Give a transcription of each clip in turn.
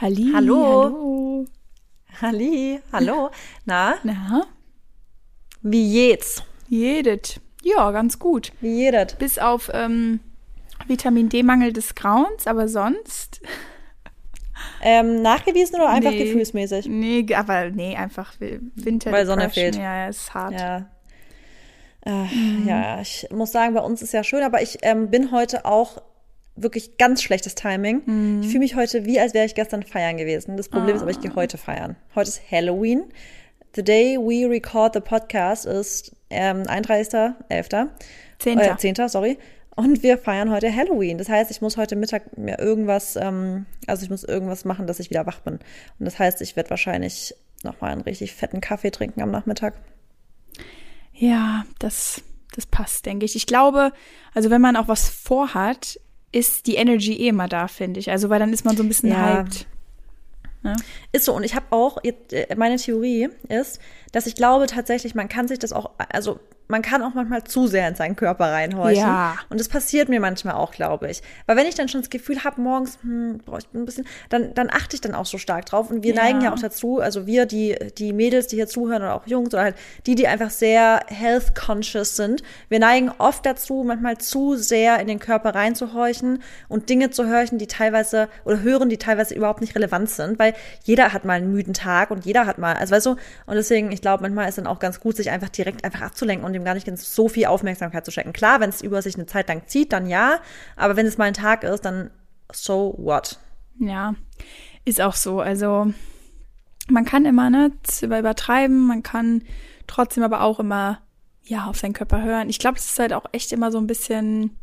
Halli, Hallo. hallo. Halli, hallo. Na, Na, wie geht's? jedet. Ja, ganz gut. Wie jedet? Bis auf ähm, Vitamin D-Mangel des Grauens, aber sonst. Ähm, nachgewiesen oder einfach Nee. gefühlsmäßig? Nee, aber nee, einfach Winter. Weil Sonne fehlt. Ja, ja, ist hart. Ja. Äh, Ja, ich muss sagen, bei uns ist ja schön, aber ich ähm, bin heute auch wirklich ganz schlechtes Timing. Ich fühle mich heute wie, als wäre ich gestern feiern gewesen. Das Problem ist aber, ich gehe heute feiern. Heute ist Halloween. The day we record the podcast ist ähm, 31.11. Zehnter. Äh, 10. sorry. Und wir feiern heute Halloween. Das heißt, ich muss heute Mittag mir irgendwas, ähm, also ich muss irgendwas machen, dass ich wieder wach bin. Und das heißt, ich werde wahrscheinlich nochmal einen richtig fetten Kaffee trinken am Nachmittag. Ja, das, das passt, denke ich. Ich glaube, also wenn man auch was vorhat, ist die Energy eh immer da, finde ich. Also, weil dann ist man so ein bisschen Ja. hyped. Ist so, und ich habe auch, äh, meine Theorie ist, dass ich glaube tatsächlich, man kann sich das auch, also man kann auch manchmal zu sehr in seinen Körper reinhorchen. Ja. Und das passiert mir manchmal auch, glaube ich. Weil wenn ich dann schon das Gefühl habe, morgens, hm, boah, ich ein bisschen, dann, dann achte ich dann auch so stark drauf. Und wir Ja. neigen ja auch dazu, also wir, die, die Mädels, die hier zuhören oder auch Jungs oder halt die, die einfach sehr health conscious sind, wir neigen oft dazu, manchmal zu sehr in den Körper reinzuhorchen und Dinge zu hören, die teilweise oder hören, die teilweise überhaupt nicht relevant sind, weil jeder hat mal einen müden Tag und jeder hat mal, also weißt du, und deswegen, ich glaube, manchmal ist dann auch ganz gut, sich einfach direkt einfach abzulenken und dem gar nicht ganz so viel Aufmerksamkeit zu schenken. Klar, wenn es über sich eine Zeit lang zieht, dann ja, aber wenn es mal ein Tag ist, dann so what? Ja, ist auch so. Also man kann immer ne übertreiben, man kann trotzdem aber auch immer ja auf seinen Körper hören. Ich glaube, es ist halt auch echt immer so ein bisschen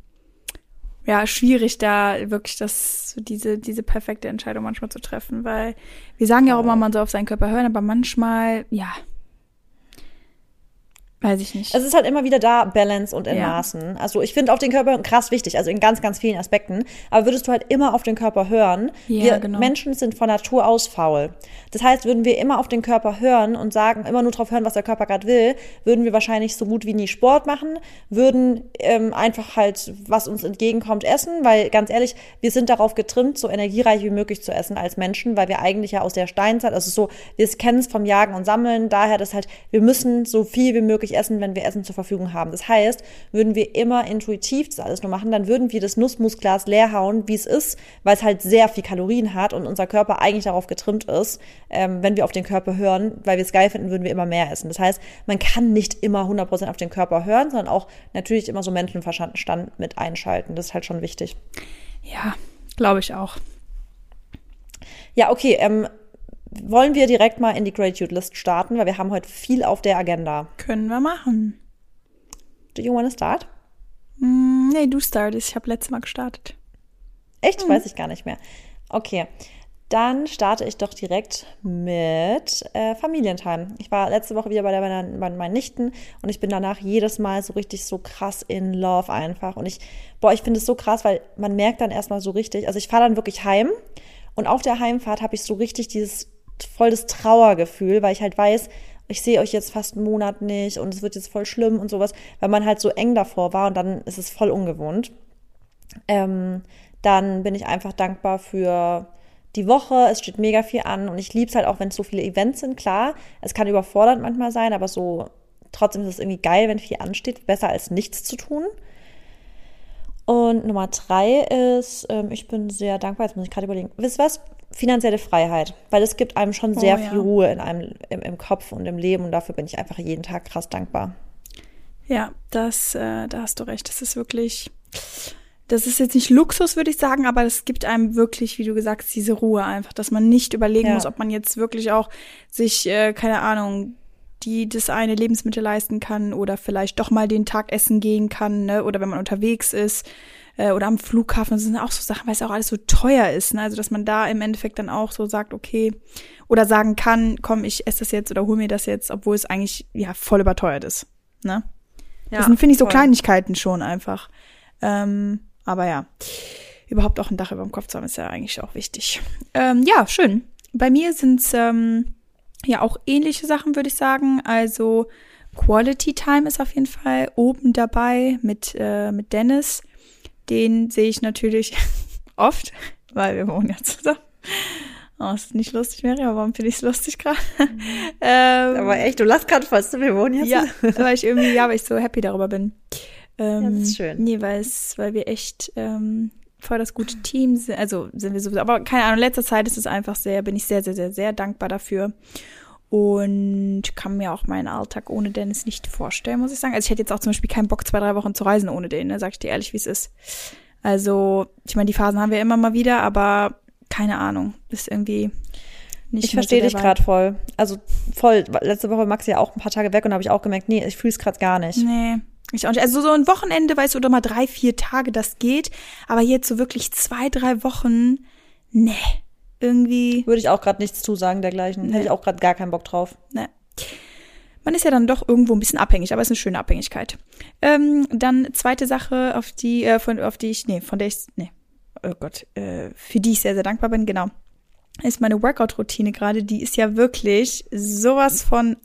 ja schwierig, da wirklich das diese diese perfekte Entscheidung manchmal zu treffen, weil wir sagen ja auch immer, man soll auf seinen Körper hören, aber manchmal ja weiß ich nicht. Es ist halt immer wieder da, Balance und in Ja. Maßen. Also ich finde auf den Körper krass wichtig, also in ganz, ganz vielen Aspekten. Aber würdest du halt immer auf den Körper hören, Ja, wir genau. Menschen sind von Natur aus faul. Das heißt, würden wir immer auf den Körper hören und sagen, immer nur drauf hören, was der Körper gerade will, würden wir wahrscheinlich so gut wie nie Sport machen, würden ähm, einfach halt, was uns entgegenkommt, essen, weil ganz ehrlich, wir sind darauf getrimmt, so energiereich wie möglich zu essen als Menschen, weil wir eigentlich ja aus der Steinzeit, also so, wir kennen es vom Jagen und Sammeln, daher das halt, wir müssen so viel wie möglich essen, wenn wir Essen zur Verfügung haben. Das heißt, würden wir immer intuitiv das alles nur machen, dann würden wir das Nussmusglas leer hauen, wie es ist, weil es halt sehr viel Kalorien hat und unser Körper eigentlich darauf getrimmt ist, ähm, wenn wir auf den Körper hören, weil wir es geil finden, würden wir immer mehr essen. Das heißt, man kann nicht immer 100% auf den Körper hören, sondern auch natürlich immer so Menschenverstand mit einschalten. Das ist halt schon wichtig. ja, glaube ich auch. Ja, okay, ähm, wollen wir direkt mal in die Gratitude List starten, weil wir haben heute viel auf der Agenda. Können wir machen. Do you wanna start? Hm, nee, du startest. Ich habe letztes Mal gestartet. Echt? Weiß ich gar nicht mehr. Okay. Dann starte ich doch direkt mit äh, Familientime. Ich war letzte Woche wieder bei, der, bei meinen Nichten und ich bin danach jedes Mal so richtig so krass in Love einfach. Und ich, boah, ich finde es so krass, weil man merkt dann erstmal so richtig, also ich fahre dann wirklich heim und auf der Heimfahrt habe ich so richtig dieses voll das Trauergefühl, weil ich halt weiß, ich sehe euch jetzt fast einen Monat nicht und es wird jetzt voll schlimm und sowas, weil man halt so eng davor war und dann ist es voll ungewohnt. Ähm, dann bin ich einfach dankbar für die Woche. Es steht mega viel an und ich liebe es halt auch, wenn es so viele Events sind. Klar, es kann überfordernd manchmal sein, aber so trotzdem ist es irgendwie geil, wenn viel ansteht. Besser als nichts zu tun. Und Nummer drei ist, ähm, ich bin sehr dankbar, jetzt muss ich gerade überlegen, wisst was? Finanzielle Freiheit, weil es gibt einem schon sehr Oh, ja. viel Ruhe in einem, im, im Kopf und im Leben und dafür bin ich einfach jeden Tag krass dankbar. Ja, das, äh, da hast du recht. Das ist wirklich, das ist jetzt nicht Luxus, würde ich sagen, aber es gibt einem wirklich, wie du gesagt hast, diese Ruhe einfach, dass man nicht überlegen Ja. muss, ob man jetzt wirklich auch sich, äh, keine Ahnung, die das eine Lebensmittel leisten kann oder vielleicht doch mal den Tag essen gehen kann, ne? Oder wenn man unterwegs ist äh, oder am Flughafen, das sind auch so Sachen, weil es auch alles so teuer ist, ne? Also dass man da im Endeffekt dann auch so sagt, okay, oder sagen kann, komm, ich esse das jetzt oder hol mir das jetzt, obwohl es eigentlich ja voll überteuert ist, ne? das sind, finde ich, so voll. Kleinigkeiten schon einfach. Ähm, aber ja, überhaupt auch ein Dach über dem Kopf zu haben, ist ja eigentlich auch wichtig. Ähm, ja, schön. Bei mir sind's ähm, ja auch ähnliche Sachen, würde ich sagen. Also Quality Time ist auf jeden Fall oben dabei mit, äh, mit Dennis. Den sehe ich natürlich oft, weil wir wohnen ja zusammen. Oh, ist nicht lustig, Mary, aber warum finde ich es lustig gerade? Mhm. ähm, aber echt, du lachst gerade fast, wir wohnen jetzt. Ja, weil ich irgendwie, ja, weil ich so happy darüber bin. Ähm, ja, das ist schön. Nee, weil es, weil wir echt ähm, voll das gute Team sind. Also sind wir sowieso. Aber keine Ahnung, in letzter Zeit ist es einfach sehr, bin ich sehr, sehr, sehr, sehr dankbar dafür. Und kann mir auch meinen Alltag ohne Dennis nicht vorstellen, muss ich sagen. Also ich hätte jetzt auch zum Beispiel keinen Bock, zwei, drei Wochen zu reisen ohne den, ne? sag ich dir ehrlich, wie es ist. Also, ich meine, die Phasen haben wir immer mal wieder, aber keine Ahnung, ist irgendwie nicht Ich verstehe dich gerade voll. Also voll. Letzte Woche Maxi ja auch ein paar Tage weg und habe ich auch gemerkt, nee, ich fühle es gerade gar nicht. Nee. Ich auch nicht. Also so ein Wochenende, weißt du, oder mal drei, vier Tage, das geht. Aber jetzt so wirklich zwei, drei Wochen, nee. Irgendwie. Würde ich auch gerade nichts zusagen dergleichen. Nee. Hätte ich auch gerade gar keinen Bock drauf. Nee. Man ist ja dann doch irgendwo ein bisschen abhängig, aber es ist eine schöne Abhängigkeit. Ähm, dann zweite Sache, auf die, äh, von, auf die ich, nee, von der ich, nee, oh Gott, äh, für die ich sehr, sehr dankbar bin, genau, ist meine Workout-Routine gerade. Die ist ja wirklich sowas von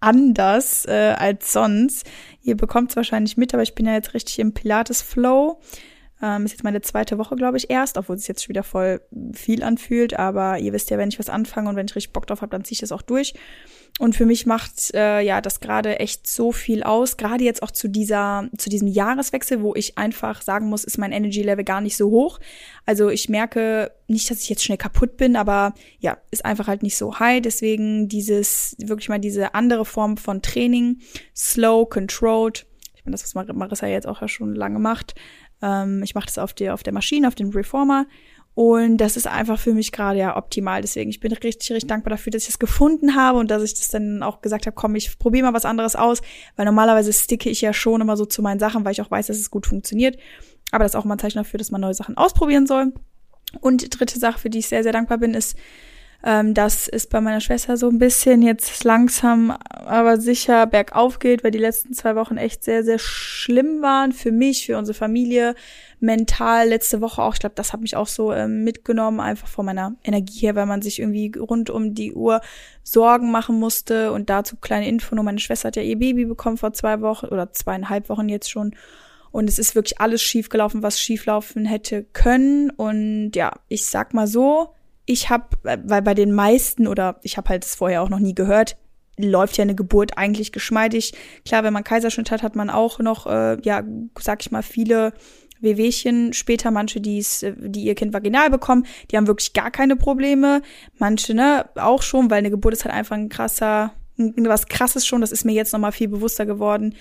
anders äh, als sonst. Ihr bekommt es wahrscheinlich mit, aber ich bin ja jetzt richtig im Pilates-Flow. Ähm, ist jetzt meine zweite Woche, glaube ich, erst, obwohl es jetzt schon wieder voll viel anfühlt. Aber ihr wisst ja, wenn ich was anfange und wenn ich richtig Bock drauf habe, dann ziehe ich das auch durch. Und für mich macht äh, ja das gerade echt so viel aus. Gerade jetzt auch zu dieser, zu diesem Jahreswechsel, wo ich einfach sagen muss, ist mein Energy Level gar nicht so hoch. Also ich merke nicht, dass ich jetzt schnell kaputt bin, aber ja, ist einfach halt nicht so high. Deswegen dieses, wirklich mal diese andere Form von Training, slow, controlled. Ich meine, das, was Marissa jetzt auch ja schon lange macht. Ähm, ich mache das auf der, auf der Maschine, auf dem Reformer. Und das ist einfach für mich gerade ja optimal. Deswegen, ich bin richtig, richtig dankbar dafür, dass ich das gefunden habe und dass ich das dann auch gesagt habe, komm, ich probiere mal was anderes aus, weil normalerweise sticke ich ja schon immer so zu meinen Sachen, weil ich auch weiß, dass es gut funktioniert. Aber das ist auch mal ein Zeichen dafür, dass man neue Sachen ausprobieren soll. Und dritte Sache, für die ich sehr, sehr dankbar bin, ist, ähm, dass es bei meiner Schwester so ein bisschen jetzt langsam, aber sicher bergauf geht, weil die letzten zwei Wochen echt sehr, sehr schlimm waren für mich, für unsere Familie, mental. Letzte Woche auch, ich glaube, das hat mich auch so ähm, mitgenommen, einfach von meiner Energie her, weil man sich irgendwie rund um die Uhr Sorgen machen musste. Und dazu kleine Info, nur meine Schwester hat ja ihr Baby bekommen vor zwei Wochen oder zweieinhalb Wochen jetzt schon. Und es ist wirklich alles schiefgelaufen, was schieflaufen hätte können. Und ja, ich sag mal so, ich habe, weil bei den meisten oder ich habe halt es vorher auch noch nie gehört, läuft ja eine Geburt eigentlich geschmeidig. Klar, wenn man Kaiserschnitt hat, hat man auch noch, äh, ja, sag ich mal, viele Wehwehchen. Später manche, die's, äh, die ihr Kind vaginal bekommen, die haben wirklich gar keine Probleme. Manche, ne, auch schon, weil eine Geburt ist halt einfach ein krasser, was krasses schon. Das ist mir jetzt noch mal viel bewusster geworden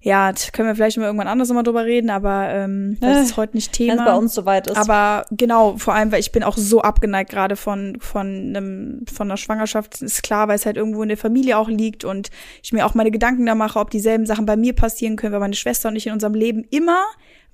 ja, können wir vielleicht mal irgendwann anders nochmal drüber reden, aber ähm, das äh, ist heute nicht Thema. Wenn es bei uns soweit ist. Aber genau, vor allem, weil ich bin auch so abgeneigt gerade von von einem von einer Schwangerschaft. Ist klar, weil es halt irgendwo in der Familie auch liegt und ich mir auch meine Gedanken da mache, ob dieselben Sachen bei mir passieren können, weil meine Schwester und ich in unserem Leben immer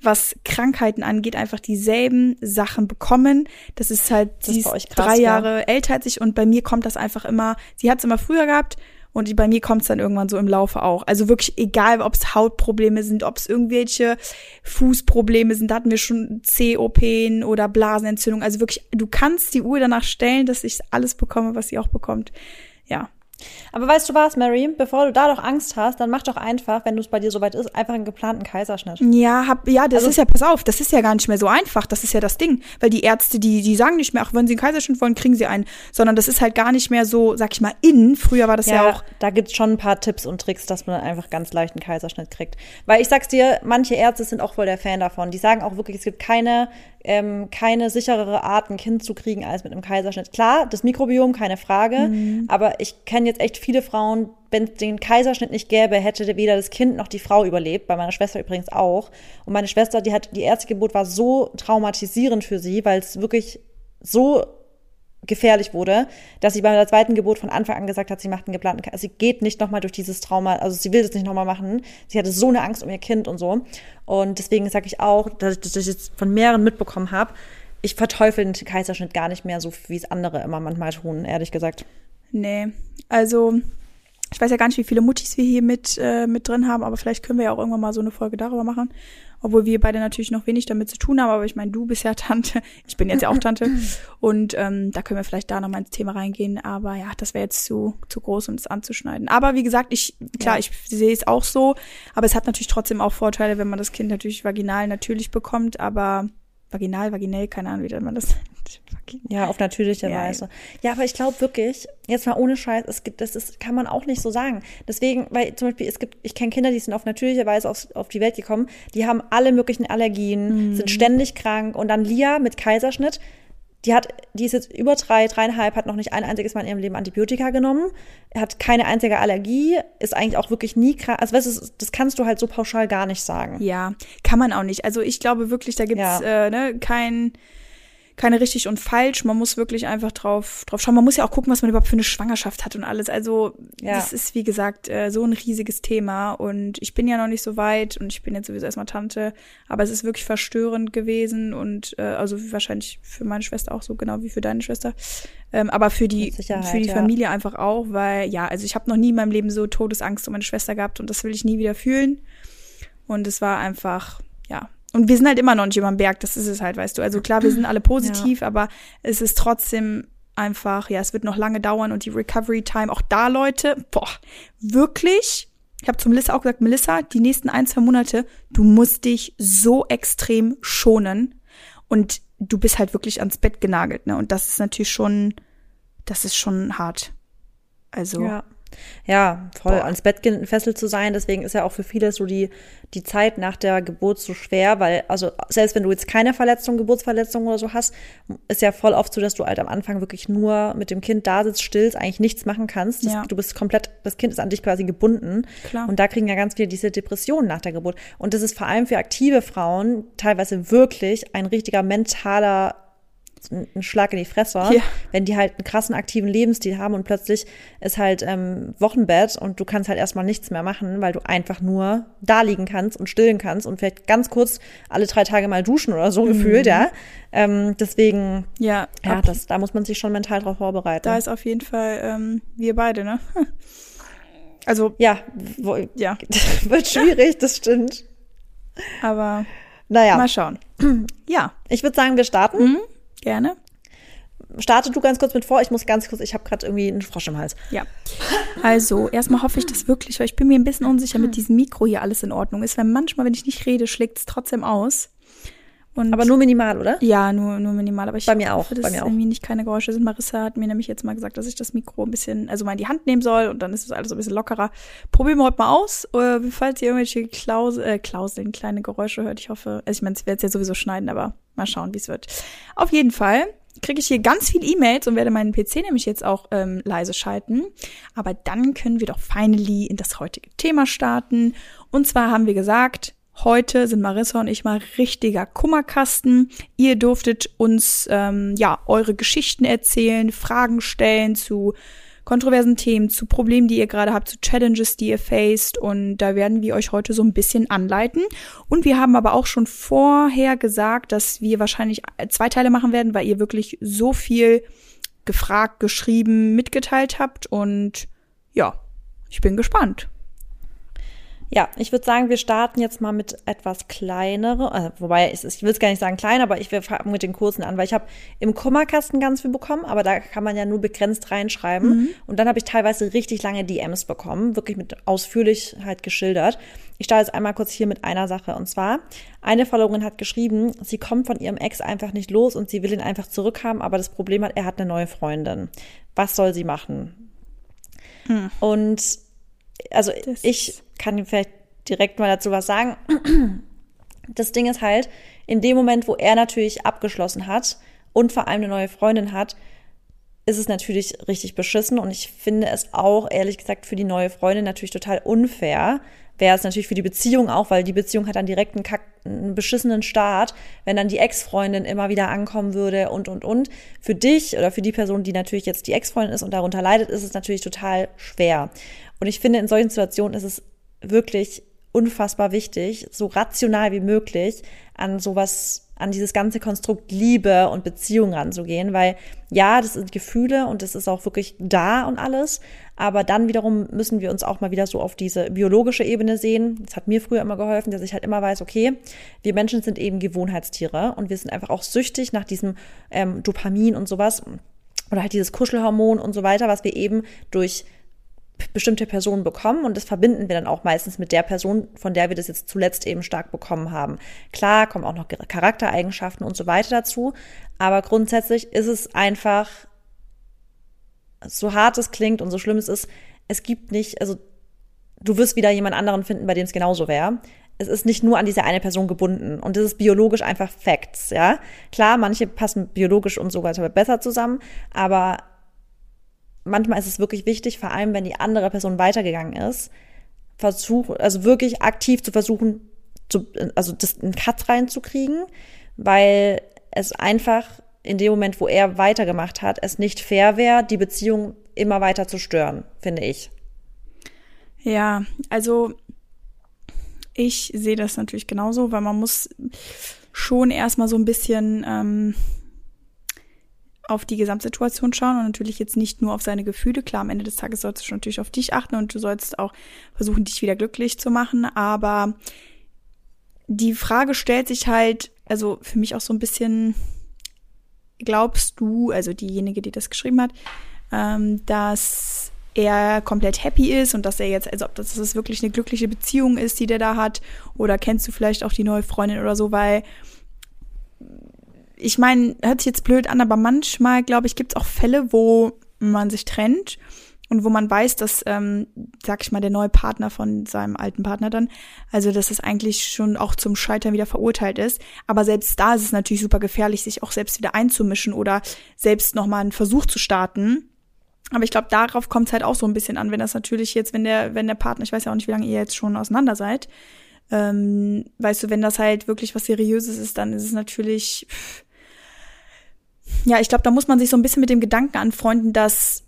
was Krankheiten angeht, einfach dieselben Sachen bekommen. Das ist halt, das ist krass, drei Jahre ja. älter als ich und bei mir kommt das einfach immer, sie hat es immer früher gehabt und bei mir kommt es dann irgendwann so im Laufe auch. Also wirklich egal, ob es Hautprobleme sind, ob es irgendwelche Fußprobleme sind, da hatten wir schon COPen oder Blasenentzündung. Also wirklich, du kannst die Uhr danach stellen, dass ich alles bekomme, was sie auch bekommt. Ja, aber weißt du was, Mary? Bevor du da doch Angst hast, dann mach doch einfach, wenn du es bei dir soweit ist, einfach einen geplanten Kaiserschnitt. Ja, hab, ja, das also, ist ja, pass auf, das ist ja gar nicht mehr so einfach. Das ist ja das Ding. Weil die Ärzte, die, die sagen nicht mehr, ach, wenn sie einen Kaiserschnitt wollen, kriegen sie einen. Sondern das ist halt gar nicht mehr so, sag ich mal, in. Früher war das ja, ja auch. Da gibt's schon ein paar Tipps und Tricks, dass man einfach ganz leicht einen Kaiserschnitt kriegt. Weil ich sag's dir, manche Ärzte sind auch voll der Fan davon. Die sagen auch wirklich, es gibt keine ähm, keine sicherere Art, ein Kind zu kriegen als mit einem Kaiserschnitt. Klar, das Mikrobiom, keine Frage, mhm. aber ich kenne jetzt echt viele Frauen, wenn es den Kaiserschnitt nicht gäbe, hätte weder das Kind noch die Frau überlebt, bei meiner Schwester übrigens auch. Und meine Schwester, die hat, die erste Geburt war so traumatisierend für sie, weil es wirklich so gefährlich wurde, dass sie bei der zweiten Geburt von Anfang an gesagt hat, sie macht einen geplanten, also sie geht nicht nochmal durch dieses Trauma, also sie will das nicht nochmal machen. Sie hatte so eine Angst um ihr Kind und so. Und deswegen sage ich auch, dass ich das jetzt von mehreren mitbekommen habe, ich verteufel den Kaiserschnitt gar nicht mehr so, wie es andere immer manchmal tun, ehrlich gesagt. Nee, also ich weiß ja gar nicht, wie viele Muttis wir hier mit, äh, mit drin haben, aber vielleicht können wir ja auch irgendwann mal so eine Folge darüber machen. Obwohl wir beide natürlich noch wenig damit zu tun haben, aber ich meine, du bist ja Tante, ich bin jetzt ja auch Tante. Und ähm, da können wir vielleicht da noch mal ins Thema reingehen, aber ja, das wäre jetzt zu, zu groß, um es anzuschneiden. Aber wie gesagt, ich, klar, ja. ich sehe es auch so, aber es hat natürlich trotzdem auch Vorteile, wenn man das Kind natürlich vaginal natürlich bekommt, aber vaginal, vaginell, keine Ahnung, wie man das. Ja, auf natürliche Ja, Weise. Ja, aber ich glaube wirklich, jetzt mal ohne Scheiß, es gibt, das ist, kann man auch nicht so sagen. Deswegen, weil zum Beispiel, es gibt, ich kenne Kinder, die sind auf natürliche Weise auf, auf die Welt gekommen, die haben alle möglichen Allergien, Mhm. sind ständig krank und dann Lia mit Kaiserschnitt, die hat, die ist jetzt über drei, dreieinhalb, hat noch nicht ein einziges Mal in ihrem Leben Antibiotika genommen, hat keine einzige Allergie, ist eigentlich auch wirklich nie krank. Also weißt du, das kannst du halt so pauschal gar nicht sagen. Ja, kann man auch nicht. Also ich glaube wirklich, da gibt's Ja. äh, ne, kein, keine richtig und falsch. Man muss wirklich einfach drauf, drauf schauen. Man muss ja auch gucken, was man überhaupt für eine Schwangerschaft hat und alles. Also Ja. das ist, wie gesagt, äh, so ein riesiges Thema. Und ich bin ja noch nicht so weit und ich bin jetzt sowieso erstmal Tante. Aber es ist wirklich verstörend gewesen und äh, also wahrscheinlich für meine Schwester auch so genau wie für deine Schwester. Ähm, aber für die, für die ja. Familie einfach auch, weil ja, also ich habe noch nie in meinem Leben so Todesangst um meine Schwester gehabt und das will ich nie wieder fühlen. Und es war einfach, ja. Und wir sind halt immer noch nicht über dem Berg, das ist es halt, weißt du. Also klar, wir sind alle positiv, aber es ist trotzdem einfach, ja, es wird noch lange dauern und die Recovery Time, auch da, Leute, boah, wirklich. Ich habe zu Melissa auch gesagt, Melissa, die nächsten ein, zwei Monate, du musst dich so extrem schonen und du bist halt wirklich ans Bett genagelt, ne? Und das ist natürlich schon, das ist schon hart. Also, Ja. Ja, voll Boah. ans Bett gefesselt zu sein. Deswegen ist ja auch für viele so die, die Zeit nach der Geburt so schwer, weil, also selbst wenn du jetzt keine Verletzung, Geburtsverletzung oder so hast, ist ja voll oft so, dass du halt am Anfang wirklich nur mit dem Kind da sitzt, stillst, eigentlich nichts machen kannst. Das, Ja. Du bist komplett, das Kind ist an dich quasi gebunden. Klar. Und da kriegen ja ganz viele diese Depressionen nach der Geburt. Und das ist vor allem für aktive Frauen teilweise wirklich ein richtiger mentaler ein Schlag in die Fresse, Ja. wenn die halt einen krassen aktiven Lebensstil haben und plötzlich ist halt ähm, Wochenbett und du kannst halt erstmal nichts mehr machen, weil du einfach nur da liegen kannst und stillen kannst und vielleicht ganz kurz alle drei Tage mal duschen oder so gefühlt, ja. Ähm, deswegen, ja, ja, das, da muss man sich schon mental drauf vorbereiten. da ist auf jeden Fall ähm, wir beide, ne? Also, ja, wo, ja, wird schwierig, das stimmt. aber Naja, mal schauen. Ja, ich würde sagen, wir starten. Gerne. Starte du ganz kurz mit vor. Ich muss ganz kurz, ich habe gerade irgendwie einen Frosch im Hals. Ja. Also, erstmal hoffe ich das wirklich, weil ich bin mir ein bisschen unsicher, mit diesem Mikro hier alles in Ordnung ist, weil manchmal, wenn ich nicht rede, schlägt es trotzdem aus. Und Aber nur minimal, oder? ja, nur, nur minimal. Aber ich Bei mir auch, hoffe, dass bei mir auch. irgendwie nicht keine Geräusche sind. Marissa hat mir nämlich jetzt mal gesagt, dass ich das Mikro ein bisschen, also mal in die Hand nehmen soll und dann ist es alles so ein bisschen lockerer. Probieren wir heute mal aus. Äh, falls ihr irgendwelche Klaus äh, Klauseln, kleine Geräusche hört, ich hoffe, also ich meine, ich werde es ja sowieso schneiden, aber mal schauen, wie es wird. Auf jeden Fall kriege ich hier ganz viel E-Mails und werde meinen PC nämlich jetzt auch ähm, leise schalten. Aber dann können wir doch finally in das heutige Thema starten. Und zwar haben wir gesagt, heute sind Marissa und ich mal richtiger Kummerkasten. Ihr durftet uns ähm, ja eure Geschichten erzählen, Fragen stellen zu kontroversen Themen, zu Problemen, die ihr gerade habt, zu Challenges, die ihr faced. Und da werden wir euch heute so ein bisschen anleiten. Und wir haben aber auch schon vorher gesagt, dass wir wahrscheinlich zwei Teile machen werden, weil ihr wirklich so viel gefragt, geschrieben, mitgeteilt habt. Und ja, ich bin gespannt. Ja, ich würde sagen, wir starten jetzt mal mit etwas kleinere, äh, wobei ich, ich will es gar nicht sagen klein, aber ich will mit den kurzen an, weil ich habe im Kummerkasten ganz viel bekommen, aber da kann man ja nur begrenzt reinschreiben. Und dann habe ich teilweise richtig lange DMs bekommen, wirklich mit Ausführlichkeit geschildert. Ich starte jetzt einmal kurz hier mit einer Sache. Und zwar, eine Followerin hat geschrieben, sie kommt von ihrem Ex einfach nicht los und sie will ihn einfach zurückhaben, aber das Problem hat, er hat eine neue Freundin. Was soll sie machen? Und also Das ich kann vielleicht direkt mal dazu was sagen. Das Ding ist halt, in dem Moment, wo er natürlich abgeschlossen hat und vor allem eine neue Freundin hat, ist es natürlich richtig beschissen und ich finde es auch, ehrlich gesagt, für die neue Freundin natürlich total unfair. Wäre es natürlich für die Beziehung auch, weil die Beziehung hat dann direkt einen, kack, einen beschissenen Start, wenn dann die Ex-Freundin immer wieder ankommen würde und, und, und. Für dich oder für die Person, die natürlich jetzt die Ex-Freundin ist und darunter leidet, ist es natürlich total schwer. Und ich finde, in solchen Situationen ist es wirklich unfassbar wichtig, so rational wie möglich an sowas, an dieses ganze Konstrukt Liebe und Beziehung ranzugehen, weil ja, das sind Gefühle und das ist auch wirklich da und alles, aber dann wiederum müssen wir uns auch mal wieder so auf diese biologische Ebene sehen. Das hat mir früher immer geholfen, dass ich halt immer weiß, okay, wir Menschen sind eben Gewohnheitstiere und wir sind einfach auch süchtig nach diesem ähm, Dopamin und sowas oder halt dieses Kuschelhormon und so weiter, was wir eben durch bestimmte Personen bekommen und das verbinden wir dann auch meistens mit der Person, von der wir das jetzt zuletzt eben stark bekommen haben. Klar, kommen auch noch Charaktereigenschaften und so weiter dazu, aber grundsätzlich ist es einfach, so hart es klingt und so schlimm es ist, es gibt nicht, also du wirst wieder jemand anderen finden, bei dem es genauso wäre es ist nicht nur an diese eine Person gebunden. Und das ist biologisch einfach Facts, ja. Klar, manche passen biologisch und so weiter besser zusammen, aber manchmal ist es wirklich wichtig, vor allem wenn die andere Person weitergegangen ist, versuch, also wirklich aktiv zu versuchen, zu, also das einen Cut reinzukriegen, weil es einfach in dem Moment, wo er weitergemacht hat, es nicht fair wäre, die Beziehung immer weiter zu stören, finde ich. Ja, also ich sehe das natürlich genauso, weil man muss schon erstmal so ein bisschen ähm, auf die Gesamtsituation schauen und natürlich jetzt nicht nur auf seine Gefühle. Klar, am Ende des Tages sollst du natürlich auf dich achten und du sollst auch versuchen, dich wieder glücklich zu machen. Aber die Frage stellt sich halt, also für mich auch so ein bisschen, glaubst du, also diejenige, die das geschrieben hat, ähm, dass er komplett happy ist und dass er jetzt, also ob das, das wirklich eine glückliche Beziehung ist, die der da hat, oder kennst du vielleicht auch die neue Freundin oder so, weil ich meine, hört sich jetzt blöd an, aber manchmal, glaube ich, gibt es auch Fälle, wo man sich trennt und wo man weiß, dass, ähm, sag ich mal, der neue Partner von seinem alten Partner dann, also dass es eigentlich schon auch zum Scheitern wieder verurteilt ist. Aber selbst da ist es natürlich super gefährlich, sich auch selbst wieder einzumischen oder selbst nochmal einen Versuch zu starten aber ich glaube, darauf kommt es halt auch so ein bisschen an, wenn das natürlich jetzt, wenn der, wenn der Partner, ich weiß ja auch nicht, wie lange ihr jetzt schon auseinander seid, ähm, weißt du, wenn das halt wirklich was Seriöses ist, dann ist es natürlich, pff, ja, ich glaube, da muss man sich so ein bisschen mit dem Gedanken anfreunden, dass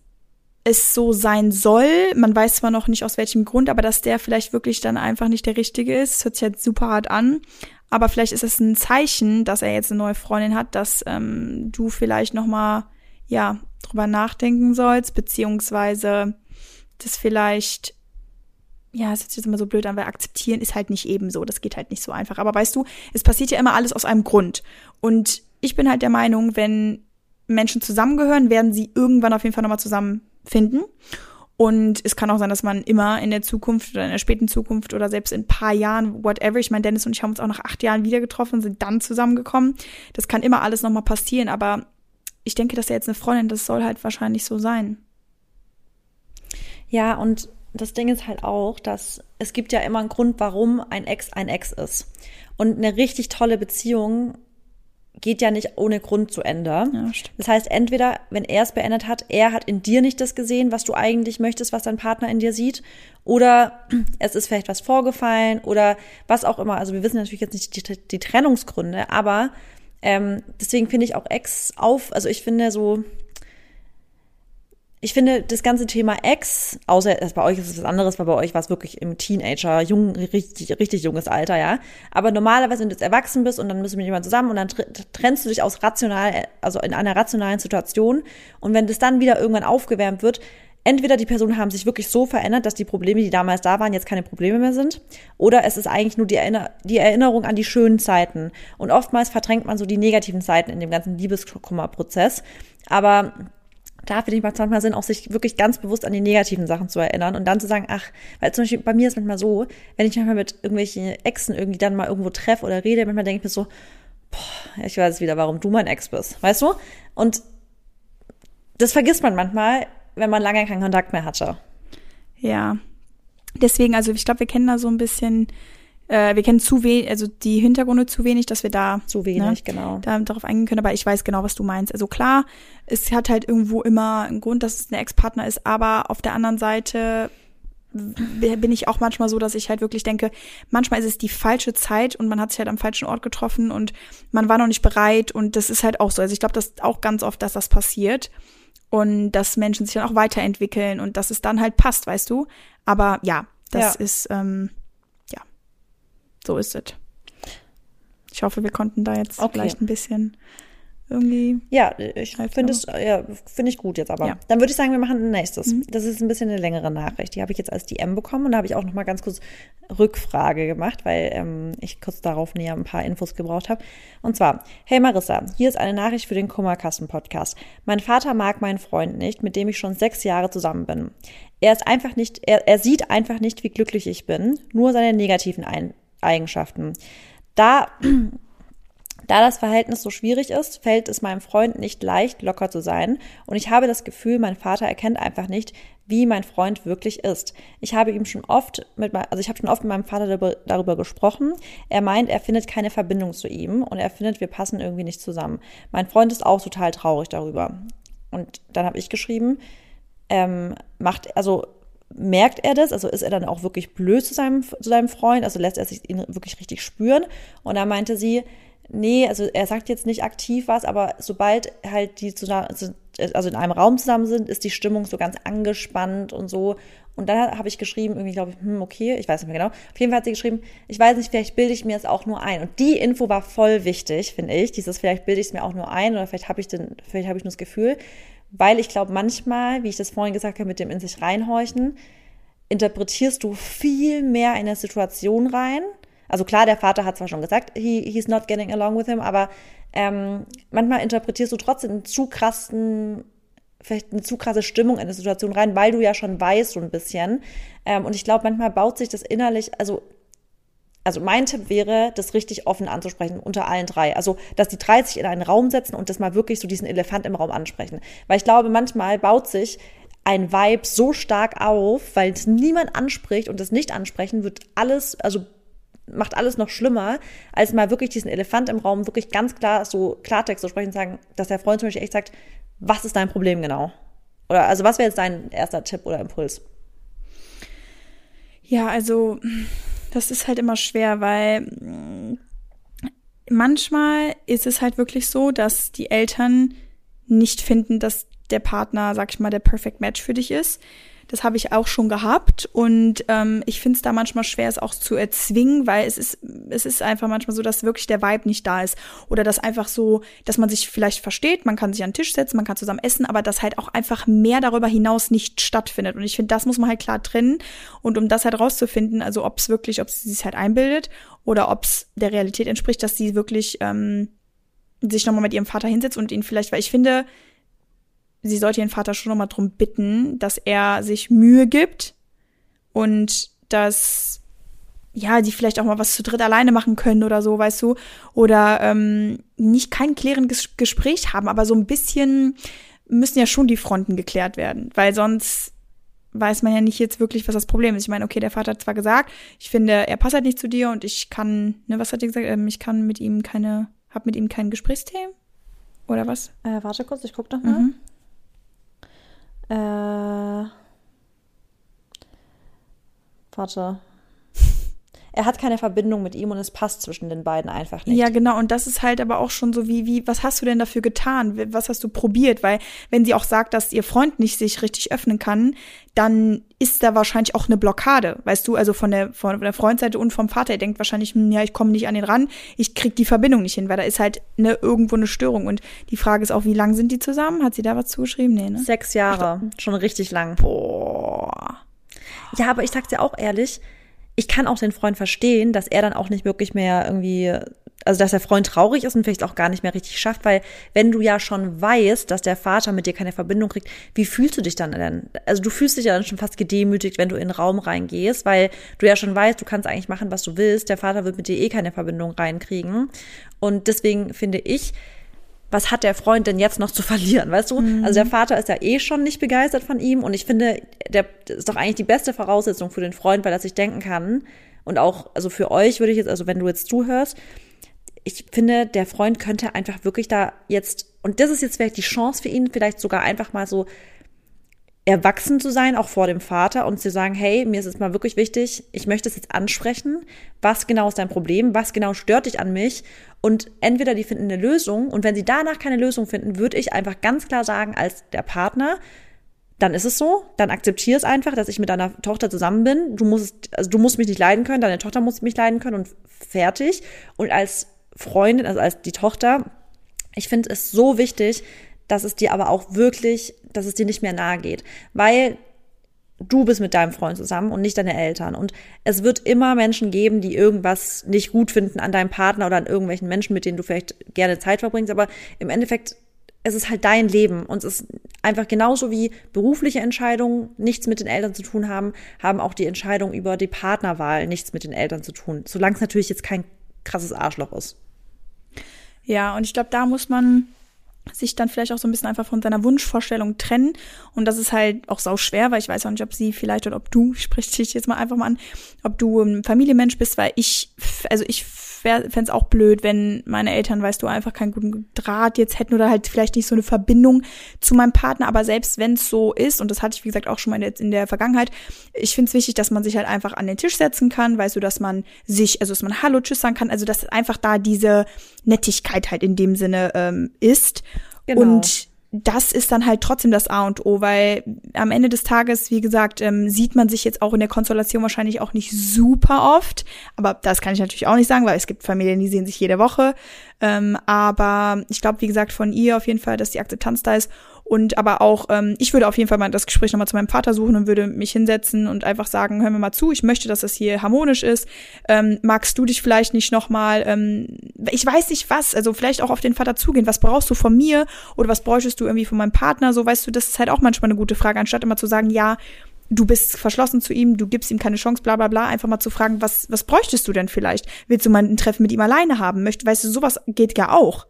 es so sein soll. Man weiß zwar noch nicht aus welchem Grund, aber dass der vielleicht wirklich dann einfach nicht der Richtige ist. Hört sich halt super hart an. Aber vielleicht ist es ein Zeichen, dass er jetzt eine neue Freundin hat, dass ähm, du vielleicht noch mal ja drüber nachdenken sollst, beziehungsweise das vielleicht, ja, es ist jetzt immer so blöd an, weil akzeptieren ist halt nicht ebenso, das geht halt nicht so einfach. Aber weißt du, es passiert ja immer alles aus einem Grund. Und ich bin halt der Meinung, wenn Menschen zusammengehören, werden sie irgendwann auf jeden Fall nochmal zusammenfinden. Und es kann auch sein, dass man immer in der Zukunft oder in der späten Zukunft oder selbst in ein paar Jahren, whatever, ich meine, Dennis und ich haben uns auch nach acht Jahren wieder getroffen, sind dann zusammengekommen. Das kann immer alles nochmal passieren, aber ich denke, dass er jetzt eine Freundin, das soll halt wahrscheinlich so sein. Ja, und das Ding ist halt auch, dass es gibt ja immer einen Grund, warum ein Ex ein Ex ist. Und eine richtig tolle Beziehung geht ja nicht ohne Grund zu Ende. Ja, das heißt, entweder, wenn er es beendet hat, er hat in dir nicht das gesehen, was du eigentlich möchtest, was dein Partner in dir sieht, oder es ist vielleicht was vorgefallen oder was auch immer. Also wir wissen natürlich jetzt nicht die, die Trennungsgründe, aber ähm, deswegen finde ich auch Ex auf, also ich finde so, ich finde das ganze Thema Ex, außer bei euch ist es was anderes, weil bei euch war es wirklich im Teenager, jung, richtig, richtig junges Alter, ja. Aber normalerweise, wenn du jetzt erwachsen bist und dann bist du mit jemandem zusammen und dann trennst du dich aus rational, also in einer rationalen Situation und wenn das dann wieder irgendwann aufgewärmt wird, entweder die Personen haben sich wirklich so verändert, dass die Probleme, die damals da waren, jetzt keine Probleme mehr sind, oder es ist eigentlich nur die, Erinner die Erinnerung an die schönen Zeiten. Und oftmals verdrängt man so die negativen Zeiten in dem ganzen Liebeskummerprozess. Aber da finde ich manchmal Sinn, auch sich wirklich ganz bewusst an die negativen Sachen zu erinnern und dann zu sagen, ach, weil zum Beispiel bei mir ist manchmal so, wenn ich manchmal mit irgendwelchen Exen irgendwie dann mal irgendwo treffe oder rede, manchmal denke ich mir so, boah, ich weiß wieder, warum du mein Ex bist, weißt du? Und das vergisst man manchmal, wenn man lange keinen Kontakt mehr hatte. Ja. Deswegen, also ich glaube, wir kennen da so ein bisschen, äh, wir kennen zu wenig, also die Hintergründe zu wenig, dass wir da zu wenig, ne, genau, da, darauf eingehen können. Aber ich weiß genau, was du meinst. Also klar, es hat halt irgendwo immer einen Grund, dass es ein Ex-Partner ist, aber auf der anderen Seite bin ich auch manchmal so, dass ich halt wirklich denke, manchmal ist es die falsche Zeit und man hat sich halt am falschen Ort getroffen und man war noch nicht bereit und das ist halt auch so. Also ich glaube, das ist auch ganz oft, dass das passiert und dass Menschen sich dann auch weiterentwickeln und dass es dann halt passt, weißt du. Aber ja, das ja. ist, ähm, so ist es. Ich hoffe, wir konnten da jetzt okay. vielleicht ein bisschen irgendwie. Ja, ich finde es, ja, finde ich gut jetzt aber. Ja. Dann würde ich sagen, wir machen ein nächstes. Mhm. Das ist ein bisschen eine längere Nachricht. Die habe ich jetzt als DM bekommen und da habe ich auch noch mal ganz kurz Rückfrage gemacht, weil ähm, ich kurz darauf näher ein paar Infos gebraucht habe. Und zwar, hey Marissa, hier ist eine Nachricht für den Kummerkasten-Podcast. Mein Vater mag meinen Freund nicht, mit dem ich schon sechs Jahre zusammen bin. Er ist einfach nicht, er, er sieht einfach nicht, wie glücklich ich bin, nur seine negativen Ein Eigenschaften. Da da das Verhältnis so schwierig ist, fällt es meinem Freund nicht leicht, locker zu sein. Und ich habe das Gefühl, mein Vater erkennt einfach nicht, wie mein Freund wirklich ist. Ich habe ihm schon oft mit, also ich habe schon oft mit meinem Vater darüber, darüber gesprochen. Er meint, er findet keine Verbindung zu ihm und er findet, wir passen irgendwie nicht zusammen. Mein Freund ist auch total traurig darüber. Und dann habe ich geschrieben, ähm, macht, also merkt er das? Also ist er dann auch wirklich blöd zu seinem, zu seinem Freund? Also lässt er sich ihn wirklich richtig spüren? Und da meinte sie, nee, also er sagt jetzt nicht aktiv was, aber sobald halt die zusammen, also in einem Raum zusammen sind, ist die Stimmung so ganz angespannt und so. Und dann habe ich geschrieben, irgendwie glaube ich, hm, okay, ich weiß nicht mehr genau. Auf jeden Fall hat sie geschrieben, ich weiß nicht, vielleicht bilde ich mir es auch nur ein. Und die Info war voll wichtig, finde ich. Dieses, vielleicht bilde ich es mir auch nur ein oder vielleicht habe ich den, vielleicht habe ich nur das Gefühl, weil ich glaube, manchmal, wie ich das vorhin gesagt habe, mit dem in sich reinhorchen, interpretierst du viel mehr in der Situation rein also klar, der Vater hat zwar schon gesagt, he, he's not getting along with him, aber ähm, manchmal interpretierst du trotzdem einen zu krassen, vielleicht eine zu krasse Stimmung in die Situation rein, weil du ja schon weißt so ein bisschen. Ähm, und ich glaube, manchmal baut sich das innerlich, also also mein Tipp wäre, das richtig offen anzusprechen unter allen drei. Also, dass die drei sich in einen Raum setzen und das mal wirklich so diesen Elefant im Raum ansprechen. Weil ich glaube, manchmal baut sich ein Vibe so stark auf, weil es niemand anspricht und das nicht ansprechen wird alles, also macht alles noch schlimmer, als mal wirklich diesen Elefant im Raum wirklich ganz klar so Klartext zu sprechen und sagen, dass der Freund zum Beispiel echt sagt, was ist dein Problem genau? Oder also was wäre jetzt dein erster Tipp oder Impuls? Ja, also das ist halt immer schwer, weil mm, manchmal ist es halt wirklich so, dass die Eltern nicht finden, dass der Partner, sag ich mal, der Perfect Match für dich ist. Das habe ich auch schon gehabt und ähm, ich finde es da manchmal schwer, es auch zu erzwingen, weil es ist, es ist einfach manchmal so, dass wirklich der Vibe nicht da ist. Oder dass einfach so, dass man sich vielleicht versteht, man kann sich an den Tisch setzen, man kann zusammen essen, aber dass halt auch einfach mehr darüber hinaus nicht stattfindet. Und ich finde, das muss man halt klar trennen. Und um das halt rauszufinden, also ob es wirklich, ob sie sich halt einbildet oder ob es der Realität entspricht, dass sie wirklich ähm, sich nochmal mit ihrem Vater hinsetzt und ihn vielleicht, weil ich finde, sie sollte ihren Vater schon nochmal drum bitten, dass er sich Mühe gibt und dass ja, die vielleicht auch mal was zu dritt alleine machen können oder so, weißt du, oder ähm, nicht kein klärendes Gespräch haben, aber so ein bisschen müssen ja schon die Fronten geklärt werden, weil sonst weiß man ja nicht jetzt wirklich, was das Problem ist. Ich meine, okay, der Vater hat zwar gesagt, ich finde, er passt halt nicht zu dir und ich kann, ne, was hat er gesagt? Ähm, ich kann mit ihm keine, hab mit ihm kein Gesprächsthemen oder was? Äh, warte kurz, ich guck doch mal. Mhm. Äh, warte. Er hat keine Verbindung mit ihm und es passt zwischen den beiden einfach nicht. Ja, genau. Und das ist halt aber auch schon so wie, wie, was hast du denn dafür getan? Was hast du probiert? Weil, wenn sie auch sagt, dass ihr Freund nicht sich richtig öffnen kann, dann ist da wahrscheinlich auch eine Blockade, weißt du, also von der, von der Freundseite und vom Vater. Er denkt wahrscheinlich, hm, ja, ich komme nicht an den ran, ich krieg die Verbindung nicht hin, weil da ist halt ne, irgendwo eine Störung. Und die Frage ist auch, wie lang sind die zusammen? Hat sie da was zugeschrieben? Nee, ne? Sechs Jahre. Ach, schon richtig lang. Boah. Ja, aber ich sag's dir auch ehrlich, ich kann auch den Freund verstehen, dass er dann auch nicht wirklich mehr irgendwie also dass der Freund traurig ist und vielleicht auch gar nicht mehr richtig schafft, weil wenn du ja schon weißt, dass der Vater mit dir keine Verbindung kriegt, wie fühlst du dich dann denn? Also du fühlst dich ja dann schon fast gedemütigt, wenn du in den Raum reingehst, weil du ja schon weißt, du kannst eigentlich machen, was du willst, der Vater wird mit dir eh keine Verbindung reinkriegen. Und deswegen finde ich, was hat der Freund denn jetzt noch zu verlieren, weißt du? Mhm. Also der Vater ist ja eh schon nicht begeistert von ihm und ich finde, der ist doch eigentlich die beste Voraussetzung für den Freund, weil er sich denken kann und auch, also für euch würde ich jetzt, also wenn du jetzt zuhörst, ich finde, der Freund könnte einfach wirklich da jetzt, und das ist jetzt vielleicht die Chance für ihn, vielleicht sogar einfach mal so erwachsen zu sein, auch vor dem Vater und zu sagen, hey, mir ist es mal wirklich wichtig, ich möchte es jetzt ansprechen. Was genau ist dein Problem? Was genau stört dich an mich? Und entweder die finden eine Lösung und wenn sie danach keine Lösung finden, würde ich einfach ganz klar sagen, als der Partner, dann ist es so, dann akzeptiere es einfach, dass ich mit deiner Tochter zusammen bin. Du musst, also du musst mich nicht leiden können, deine Tochter muss mich leiden können und fertig. Und als Freundin, also als die Tochter, Ich finde es so wichtig, dass es dir aber auch wirklich, dass es dir nicht mehr nahe geht. Weil du bist mit deinem Freund zusammen und nicht deine Eltern. Und es wird immer Menschen geben, die irgendwas nicht gut finden an deinem Partner oder an irgendwelchen Menschen, mit denen du vielleicht gerne Zeit verbringst. Aber im Endeffekt, es ist halt dein Leben. Und es ist einfach genauso wie berufliche Entscheidungen nichts mit den Eltern zu tun haben, haben auch die Entscheidungen über die Partnerwahl nichts mit den Eltern zu tun. Solange es natürlich jetzt kein krasses Arschloch ist. Ja, und ich glaube, da muss man sich dann vielleicht auch so ein bisschen einfach von seiner Wunschvorstellung trennen. Und das ist halt auch sau schwer, weil ich weiß auch nicht, ob sie vielleicht oder ob du, sprich dich jetzt mal einfach mal an, ob du ein Familienmensch bist, weil ich, also ich fände es auch blöd, wenn meine Eltern, weißt du, einfach keinen guten Draht jetzt hätten oder halt vielleicht nicht so eine Verbindung zu meinem Partner. Aber selbst wenn es so ist, und das hatte ich, wie gesagt, auch schon mal in der, in der Vergangenheit, ich finde es wichtig, dass man sich halt einfach an den Tisch setzen kann, weißt du, dass man sich, also dass man Hallo, Tschüss sagen kann, also dass einfach da diese Nettigkeit halt in dem Sinne ähm, ist. Genau. Und das ist dann halt trotzdem das A und O, weil am Ende des Tages, wie gesagt, ähm, sieht man sich jetzt auch in der Konstellation wahrscheinlich auch nicht super oft. Aber das kann ich natürlich auch nicht sagen, weil es gibt Familien, die sehen sich jede Woche. Ähm, aber ich glaube, wie gesagt, von ihr auf jeden Fall, dass die Akzeptanz da ist. Und aber auch, ähm, ich würde auf jeden Fall mal das Gespräch nochmal zu meinem Vater suchen und würde mich hinsetzen und einfach sagen, hör mir mal zu, ich möchte, dass das hier harmonisch ist. Ähm, magst du dich vielleicht nicht nochmal, ähm, ich weiß nicht was, also vielleicht auch auf den Vater zugehen, was brauchst du von mir oder was bräuchtest du irgendwie von meinem Partner? So, weißt du, das ist halt auch manchmal eine gute Frage, anstatt immer zu sagen, ja, du bist verschlossen zu ihm, du gibst ihm keine Chance, bla bla bla, einfach mal zu fragen, was, was bräuchtest du denn vielleicht? Willst du mal ein Treffen mit ihm alleine haben? Möcht, weißt du, sowas geht ja auch.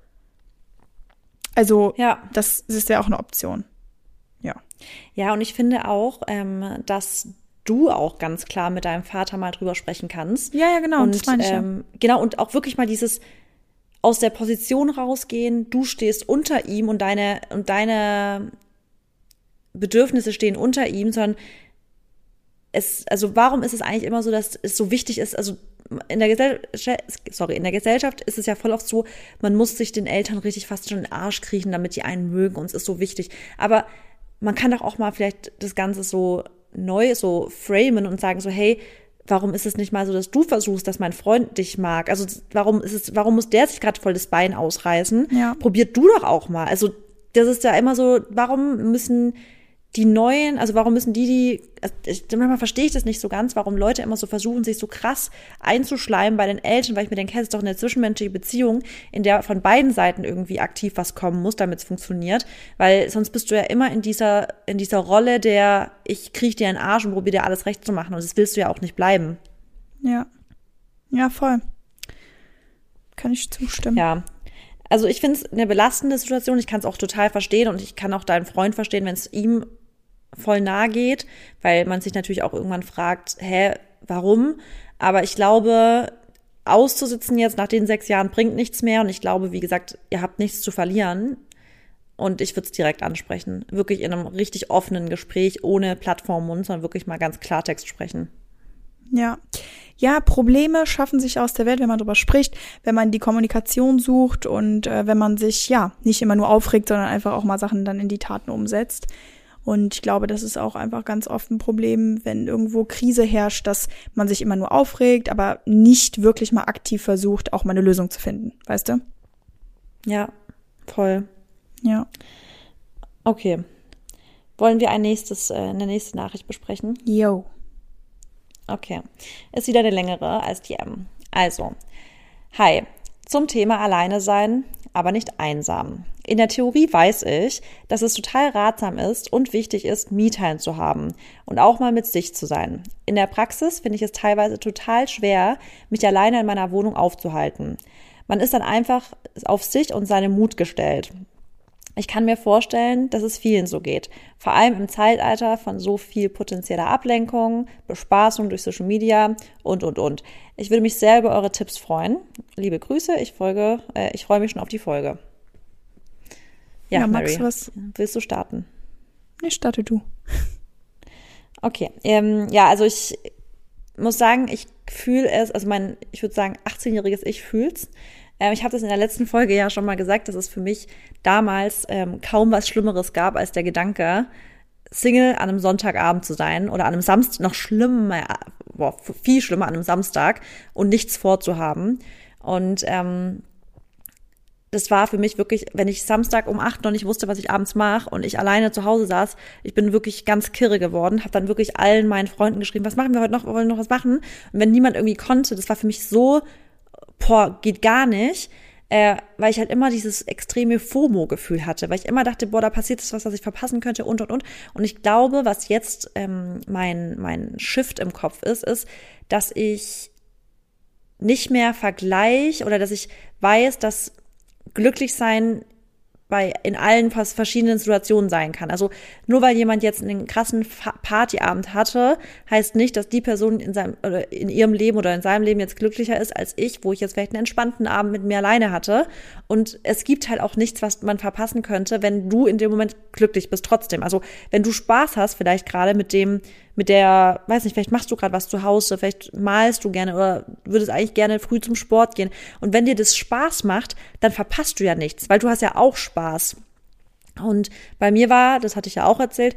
Also, ja. das ist ja auch eine Option. Ja. Ja, und ich finde auch, ähm, dass du auch ganz klar mit deinem Vater mal drüber sprechen kannst. Ja, ja, genau. Und, das meine ich, ähm, ja. Genau, und auch wirklich mal dieses aus der Position rausgehen, du stehst unter ihm und deine, und deine Bedürfnisse stehen unter ihm, sondern es, also warum ist es eigentlich immer so, dass es so wichtig ist, also in der Gesellschaft, sorry, in der Gesellschaft ist es ja voll oft so, man muss sich den Eltern richtig fast schon in den Arsch kriechen, damit die einen mögen und es ist so wichtig. Aber man kann doch auch mal vielleicht das Ganze so neu so framen und sagen so, hey, warum ist es nicht mal so, dass du versuchst, dass mein Freund dich mag? Also warum ist es, warum muss der sich gerade voll das Bein ausreißen? Ja. Probier du doch auch mal. Also das ist ja immer so, warum müssen die neuen, also warum müssen die, die, also ich, manchmal verstehe ich das nicht so ganz, warum Leute immer so versuchen, sich so krass einzuschleimen bei den Eltern, weil ich mir denke, es ist doch eine zwischenmenschliche Beziehung, in der von beiden Seiten irgendwie aktiv was kommen muss, damit es funktioniert, weil sonst bist du ja immer in dieser, in dieser Rolle der, ich kriege dir einen Arsch und probiere dir alles recht zu machen und das willst du ja auch nicht bleiben. Ja. Ja, voll. Kann ich zustimmen. Ja, also ich finde es eine belastende Situation. Ich kann es auch total verstehen und ich kann auch deinen Freund verstehen, wenn es ihm voll nahe geht, weil man sich natürlich auch irgendwann fragt, hä, warum? Aber ich glaube, auszusitzen jetzt nach den sechs Jahren bringt nichts mehr. Und ich glaube, wie gesagt, ihr habt nichts zu verlieren. Und ich würde es direkt ansprechen. Wirklich in einem richtig offenen Gespräch, ohne Plattformmund, sondern wirklich mal ganz Klartext sprechen. Ja. Ja, Probleme schaffen sich aus der Welt, wenn man darüber spricht, wenn man die Kommunikation sucht und äh, wenn man sich, ja, nicht immer nur aufregt, sondern einfach auch mal Sachen dann in die Taten umsetzt. Und ich glaube, das ist auch einfach ganz oft ein Problem, wenn irgendwo Krise herrscht, dass man sich immer nur aufregt, aber nicht wirklich mal aktiv versucht, auch mal eine Lösung zu finden. Weißt du? Ja, voll. Ja. Okay. Wollen wir ein nächstes, äh, eine nächste Nachricht besprechen? Yo. Okay. Ist wieder eine längere als die M. Also. Hi. Zum Thema Alleine sein aber nicht einsam. In der Theorie weiß ich, dass es total ratsam ist und wichtig ist, Me-Time zu haben und auch mal mit sich zu sein. In der Praxis finde ich es teilweise total schwer, mich alleine in meiner Wohnung aufzuhalten. Man ist dann einfach auf sich und seine Mut gestellt. Ich kann mir vorstellen, dass es vielen so geht. Vor allem im Zeitalter von so viel potenzieller Ablenkung, Bespaßung durch Social Media und, und, und. Ich würde mich sehr über eure Tipps freuen. Liebe Grüße, ich folge, äh, ich freue mich schon auf die Folge. Ja, ja Mary, was? willst du starten? Nee, starte du. Okay, ähm, ja, also ich muss sagen, ich fühle es, also mein, ich würde sagen, 18-jähriges Ich fühl's. Ähm, ich habe das in der letzten Folge ja schon mal gesagt, dass es für mich damals ähm, kaum was Schlimmeres gab als der Gedanke, Single an einem Sonntagabend zu sein oder an einem Samstag, noch schlimmer, boah, viel schlimmer an einem Samstag und nichts vorzuhaben. Und ähm, das war für mich wirklich, wenn ich Samstag um acht noch nicht wusste, was ich abends mache und ich alleine zu Hause saß, ich bin wirklich ganz kirre geworden, habe dann wirklich allen meinen Freunden geschrieben, was machen wir heute noch, wir wollen noch was machen. Und wenn niemand irgendwie konnte, das war für mich so, boah, geht gar nicht, äh, weil ich halt immer dieses extreme FOMO-Gefühl hatte, weil ich immer dachte, boah, da passiert jetzt was, was ich verpassen könnte und und und. Und ich glaube, was jetzt ähm, mein, mein Shift im Kopf ist, ist, dass ich nicht mehr vergleich oder dass ich weiß, dass glücklich sein bei in allen verschiedenen Situationen sein kann. Also nur weil jemand jetzt einen krassen Partyabend hatte, heißt nicht, dass die Person in seinem oder in ihrem Leben oder in seinem Leben jetzt glücklicher ist als ich, wo ich jetzt vielleicht einen entspannten Abend mit mir alleine hatte. Und es gibt halt auch nichts, was man verpassen könnte, wenn du in dem Moment glücklich bist trotzdem. Also wenn du Spaß hast, vielleicht gerade mit dem mit der, weiß nicht, vielleicht machst du gerade was zu Hause, vielleicht malst du gerne oder würdest eigentlich gerne früh zum Sport gehen. Und wenn dir das Spaß macht, dann verpasst du ja nichts, weil du hast ja auch Spaß. Und bei mir war, das hatte ich ja auch erzählt,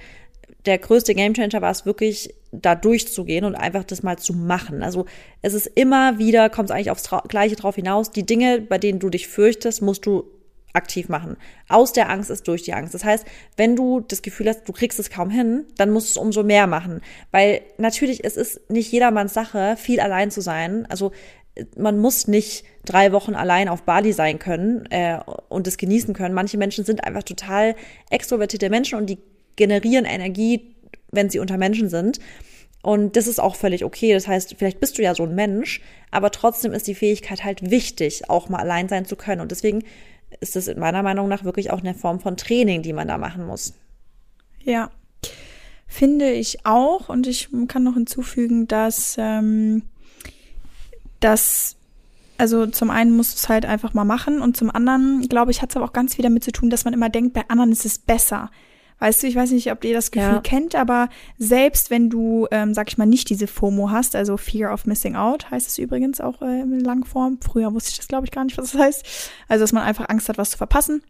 der größte Gamechanger war es wirklich, da durchzugehen und einfach das mal zu machen. Also es ist immer wieder, kommt es eigentlich aufs Gleiche drauf hinaus, die Dinge, bei denen du dich fürchtest, musst du aktiv machen. Aus der Angst ist durch die Angst. Das heißt, wenn du das Gefühl hast, du kriegst es kaum hin, dann musst du es umso mehr machen. Weil natürlich, es ist nicht jedermanns Sache, viel allein zu sein. Also man muss nicht drei Wochen allein auf Bali sein können äh, und es genießen können. Manche Menschen sind einfach total extrovertierte Menschen und die generieren Energie, wenn sie unter Menschen sind. Und das ist auch völlig okay. Das heißt, vielleicht bist du ja so ein Mensch, aber trotzdem ist die Fähigkeit halt wichtig, auch mal allein sein zu können. Und deswegen ist das in meiner Meinung nach wirklich auch eine Form von Training, die man da machen muss. Ja, finde ich auch. Und ich kann noch hinzufügen, dass ähm, das also zum einen musst du es halt einfach mal machen und zum anderen, glaube ich, hat es aber auch ganz viel damit zu tun, dass man immer denkt, bei anderen ist es besser. Weißt du, ich weiß nicht, ob ihr das Gefühl ja. kennt, aber selbst wenn du, ähm, sag ich mal, nicht diese FOMO hast, also Fear of Missing Out heißt es übrigens auch äh, in Langform. Früher wusste ich das, glaube ich, gar nicht, was das heißt. Also, dass man einfach Angst hat, was zu verpassen.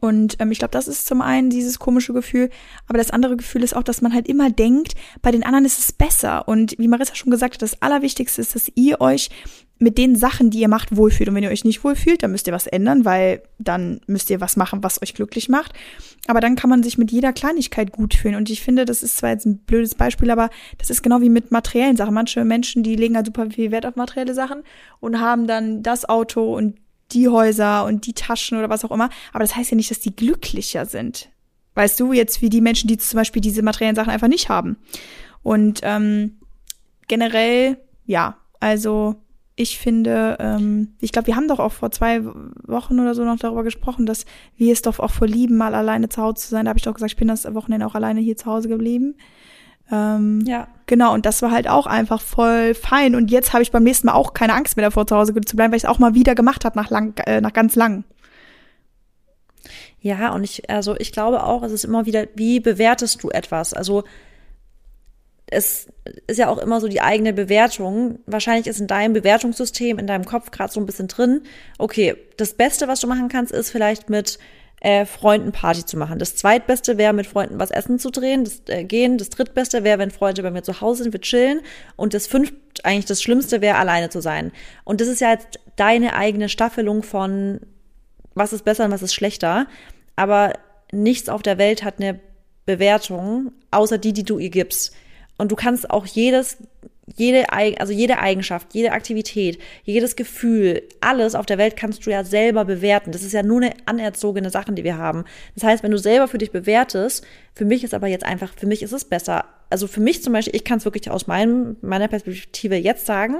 Und ähm, ich glaube, das ist zum einen dieses komische Gefühl, aber das andere Gefühl ist auch, dass man halt immer denkt, bei den anderen ist es besser. Und wie Marissa schon gesagt hat, das Allerwichtigste ist, dass ihr euch mit den Sachen, die ihr macht, wohlfühlt. Und wenn ihr euch nicht wohlfühlt, dann müsst ihr was ändern, weil dann müsst ihr was machen, was euch glücklich macht. Aber dann kann man sich mit jeder Kleinigkeit gut fühlen. Und ich finde, das ist zwar jetzt ein blödes Beispiel, aber das ist genau wie mit materiellen Sachen. Manche Menschen, die legen halt super viel Wert auf materielle Sachen und haben dann das Auto und die Häuser und die Taschen oder was auch immer. Aber das heißt ja nicht, dass die glücklicher sind. Weißt du, jetzt wie die Menschen, die zum Beispiel diese materiellen Sachen einfach nicht haben. Und ähm, generell, ja, also ich finde, ähm, ich glaube, wir haben doch auch vor zwei Wochen oder so noch darüber gesprochen, dass wir es doch auch vor lieben, mal alleine zu Hause zu sein. Da habe ich doch gesagt, ich bin das Wochenende auch alleine hier zu Hause geblieben. Ähm, ja. Genau, und das war halt auch einfach voll fein. Und jetzt habe ich beim nächsten Mal auch keine Angst mehr davor, zu Hause zu bleiben, weil ich es auch mal wieder gemacht habe nach lang, äh, nach ganz lang. Ja, und ich, also ich glaube auch, es ist immer wieder, wie bewertest du etwas? Also es ist ja auch immer so die eigene Bewertung. Wahrscheinlich ist in deinem Bewertungssystem, in deinem Kopf gerade so ein bisschen drin, okay, das Beste, was du machen kannst, ist vielleicht mit äh, Freunden Party zu machen. Das zweitbeste wäre, mit Freunden was essen zu drehen, das, äh, gehen. Das drittbeste wäre, wenn Freunde bei mir zu Hause sind, wir chillen. Und das fünft, eigentlich das Schlimmste wäre, alleine zu sein. Und das ist ja jetzt deine eigene Staffelung von, was ist besser und was ist schlechter. Aber nichts auf der Welt hat eine Bewertung, außer die, die du ihr gibst. Und du kannst auch jedes, jede, also jede Eigenschaft, jede Aktivität, jedes Gefühl, alles auf der Welt kannst du ja selber bewerten. Das ist ja nur eine anerzogene Sache, die wir haben. Das heißt, wenn du selber für dich bewertest, für mich ist aber jetzt einfach, für mich ist es besser. Also für mich zum Beispiel, ich kann es wirklich aus meinem, meiner Perspektive jetzt sagen,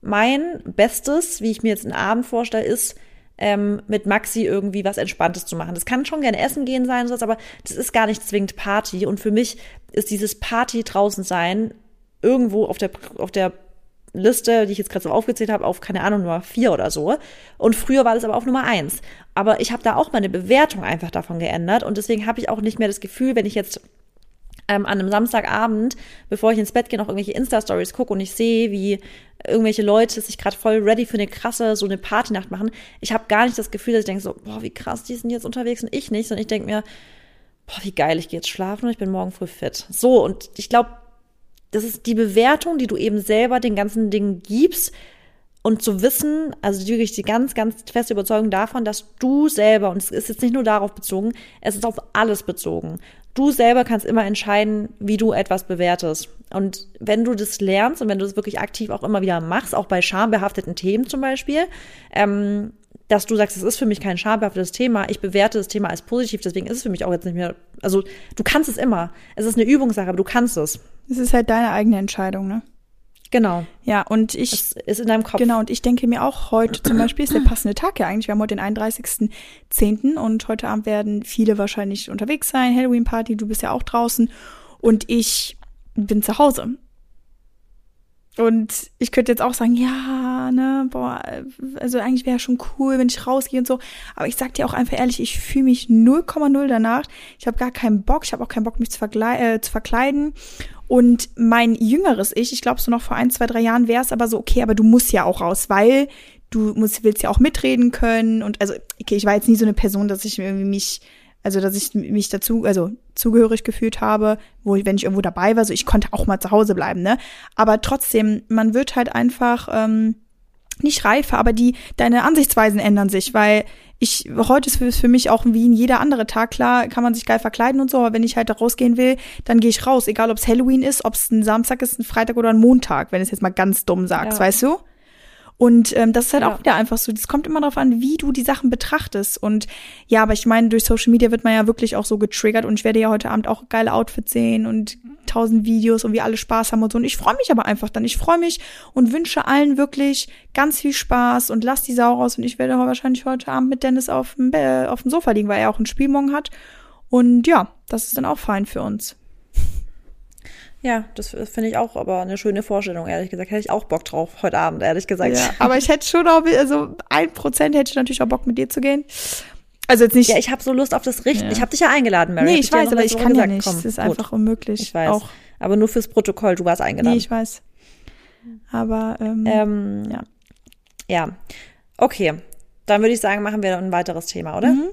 mein Bestes, wie ich mir jetzt einen Abend vorstelle, ist, ähm, mit Maxi irgendwie was Entspanntes zu machen. Das kann schon gerne essen gehen sein, sowas, aber das ist gar nicht zwingend Party. Und für mich ist dieses Party draußen sein irgendwo auf der, auf der Liste, die ich jetzt gerade so aufgezählt habe, auf, keine Ahnung, Nummer vier oder so. Und früher war das aber auf Nummer eins. Aber ich habe da auch meine Bewertung einfach davon geändert. Und deswegen habe ich auch nicht mehr das Gefühl, wenn ich jetzt ähm, an einem Samstagabend, bevor ich ins Bett gehe, noch irgendwelche Insta-Stories gucke und ich sehe, wie irgendwelche Leute sich gerade voll ready für eine krasse, so eine Partynacht machen. Ich habe gar nicht das Gefühl, dass ich denke so, boah, wie krass, die sind jetzt unterwegs und ich nicht, sondern ich denke mir, boah, wie geil, ich gehe jetzt schlafen und ich bin morgen früh fit. So, und ich glaube, das ist die Bewertung, die du eben selber den ganzen Dingen gibst. und zu wissen, also wirklich die ganz, ganz feste Überzeugung davon, dass du selber, und es ist jetzt nicht nur darauf bezogen, es ist auf alles bezogen. Du selber kannst immer entscheiden, wie du etwas bewertest. Und wenn du das lernst und wenn du das wirklich aktiv auch immer wieder machst, auch bei schambehafteten Themen zum Beispiel, ähm, dass du sagst, es ist für mich kein schambehaftetes Thema, ich bewerte das Thema als positiv, deswegen ist es für mich auch jetzt nicht mehr, also du kannst es immer. Es ist eine Übungssache, aber du kannst es. Es ist halt deine eigene Entscheidung, ne? Genau. Ja, und ich. Das ist in deinem Kopf. Genau, und ich denke mir auch heute zum Beispiel ist der passende Tag ja eigentlich. Wir haben heute den 31.10. und heute Abend werden viele wahrscheinlich unterwegs sein. Halloween-Party, du bist ja auch draußen. Und ich bin zu Hause. Und ich könnte jetzt auch sagen, ja, ne, boah, also eigentlich wäre schon cool, wenn ich rausgehe und so. Aber ich sag dir auch einfach ehrlich, ich fühle mich 0,0 danach. Ich habe gar keinen Bock. Ich habe auch keinen Bock, mich zu, äh, zu verkleiden. Und mein jüngeres Ich, ich glaube so noch vor ein, zwei, drei Jahren wäre es aber so, okay, aber du musst ja auch raus, weil du musst, willst ja auch mitreden können. Und also, okay, ich war jetzt nie so eine Person, dass ich irgendwie mich, also dass ich mich dazu, also zugehörig gefühlt habe, wo ich, wenn ich irgendwo dabei war, so ich konnte auch mal zu Hause bleiben, ne? Aber trotzdem, man wird halt einfach ähm, nicht reifer, aber die, deine Ansichtsweisen ändern sich, weil ich, heute ist es für mich auch wie jeder andere Tag, klar, kann man sich geil verkleiden und so, aber wenn ich halt da rausgehen will, dann gehe ich raus, egal ob es Halloween ist, ob es ein Samstag ist, ein Freitag oder ein Montag, wenn du es jetzt mal ganz dumm sagst, ja. weißt du? Und ähm, das ist halt ja. auch wieder einfach so. Das kommt immer darauf an, wie du die Sachen betrachtest. Und ja, aber ich meine, durch Social Media wird man ja wirklich auch so getriggert und ich werde ja heute Abend auch geile Outfits sehen und tausend Videos und wie alle Spaß haben und so. Und ich freue mich aber einfach dann. Ich freue mich und wünsche allen wirklich ganz viel Spaß und lass die Sau raus. Und ich werde wahrscheinlich heute Abend mit Dennis auf dem, äh, auf dem Sofa liegen, weil er auch ein Spiel morgen hat. Und ja, das ist dann auch fein für uns. Ja, das finde ich auch aber eine schöne Vorstellung, ehrlich gesagt. Hätte ich auch Bock drauf, heute Abend, ehrlich gesagt. Ja, aber ich hätte schon auch, also ein Prozent hätte ich natürlich auch Bock, mit dir zu gehen. Also jetzt nicht. Ja, ich habe so Lust auf das Richten. Ja. Ich habe dich ja eingeladen, Mary. Nee, ich, ich weiß, aber ich kann gesagt, ja nicht. Komm, das ist gut. einfach unmöglich. Ich weiß. Auch. Aber nur fürs Protokoll, du warst eingeladen. Nee, ich weiß. Aber, ähm, ähm, ja. Ja. Okay. Dann würde ich sagen, machen wir ein weiteres Thema, oder? Mhm.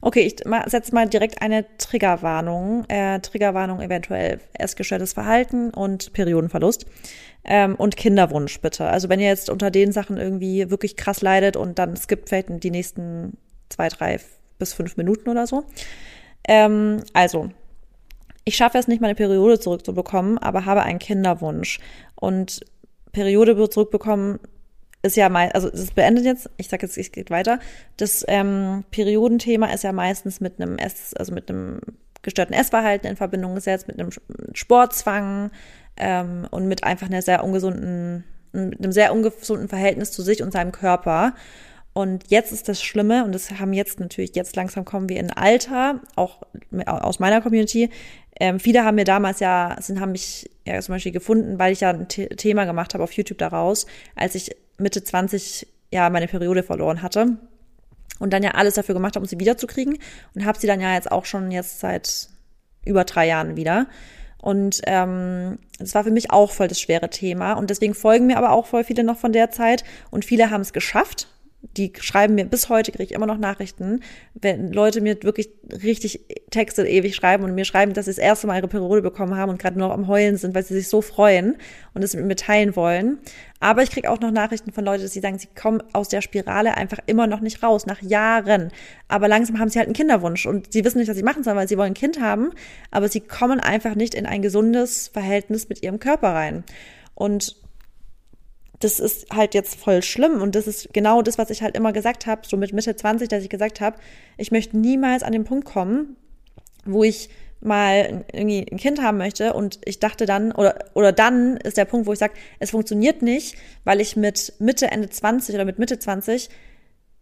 Okay, ich setze mal direkt eine Triggerwarnung. Äh, Triggerwarnung eventuell essgestörtes Verhalten und Periodenverlust. Ähm, und Kinderwunsch bitte. Also wenn ihr jetzt unter den Sachen irgendwie wirklich krass leidet und dann skippt vielleicht die nächsten zwei, drei bis fünf Minuten oder so. Ähm, also, ich schaffe es nicht, meine Periode zurückzubekommen, aber habe einen Kinderwunsch. Und Periode zurückbekommen ist ja mal, also es beendet jetzt, ich sag jetzt, es geht weiter. Das ähm, Periodenthema ist ja meistens mit einem Ess, also mit einem gestörten Essverhalten in Verbindung gesetzt, mit einem Sportzwang ähm, und mit einfach einer sehr ungesunden, mit einem sehr ungesunden Verhältnis zu sich und seinem Körper. Und jetzt ist das Schlimme, und das haben jetzt natürlich, jetzt langsam kommen wir in Alter, auch aus meiner Community. Ähm, viele haben mir damals ja, sind, haben mich ja zum Beispiel gefunden, weil ich ja ein Thema gemacht habe auf YouTube daraus, als ich Mitte 20 ja meine Periode verloren hatte und dann ja alles dafür gemacht habe, um sie wiederzukriegen und habe sie dann ja jetzt auch schon jetzt seit über drei Jahren wieder. Und ähm, das war für mich auch voll das schwere Thema. Und deswegen folgen mir aber auch voll viele noch von der Zeit. Und viele haben es geschafft die schreiben mir, bis heute kriege ich immer noch Nachrichten, wenn Leute mir wirklich richtig Texte ewig schreiben und mir schreiben, dass sie das erste Mal ihre Periode bekommen haben und gerade noch am Heulen sind, weil sie sich so freuen und es mit mir teilen wollen. Aber ich kriege auch noch Nachrichten von Leuten, dass sie sagen, sie kommen aus der Spirale einfach immer noch nicht raus, nach Jahren. Aber langsam haben sie halt einen Kinderwunsch und sie wissen nicht, was sie machen sollen, weil sie wollen ein Kind haben, aber sie kommen einfach nicht in ein gesundes Verhältnis mit ihrem Körper rein. Und das ist halt jetzt voll schlimm und das ist genau das, was ich halt immer gesagt habe, so mit Mitte 20, dass ich gesagt habe, ich möchte niemals an den Punkt kommen, wo ich mal irgendwie ein Kind haben möchte und ich dachte dann oder oder dann ist der Punkt, wo ich sage, es funktioniert nicht, weil ich mit Mitte Ende 20 oder mit Mitte 20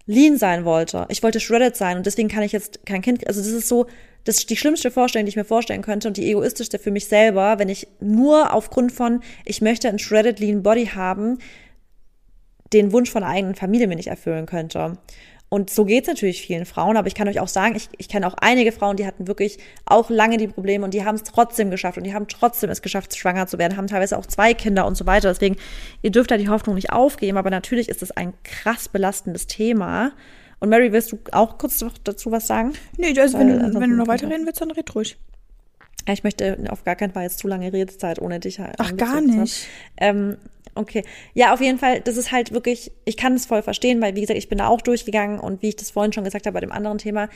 lean sein wollte. Ich wollte shredded sein und deswegen kann ich jetzt kein Kind, also das ist so, das ist die schlimmste Vorstellung, die ich mir vorstellen könnte und die egoistischste für mich selber, wenn ich nur aufgrund von, ich möchte ein shredded lean Body haben, den Wunsch von einer eigenen Familie mir nicht erfüllen könnte. Und so geht's natürlich vielen Frauen, aber ich kann euch auch sagen, ich, ich kenne auch einige Frauen, die hatten wirklich auch lange die Probleme und die haben es trotzdem geschafft und die haben trotzdem es geschafft, schwanger zu werden, haben teilweise auch zwei Kinder und so weiter. Deswegen, ihr dürft da die Hoffnung nicht aufgeben, aber natürlich ist es ein krass belastendes Thema. Und Mary, willst du auch kurz dazu was sagen? Nee, also Weil, wenn, du, wenn du noch weiterreden willst, dann red ruhig. Ich möchte auf gar keinen Fall jetzt zu lange Redezeit ohne dich. Ach, gar nicht. Ähm, Okay. Ja, auf jeden Fall, das ist halt wirklich, ich kann es voll verstehen, weil, wie gesagt, ich bin da auch durchgegangen und wie ich das vorhin schon gesagt habe bei dem anderen Thema,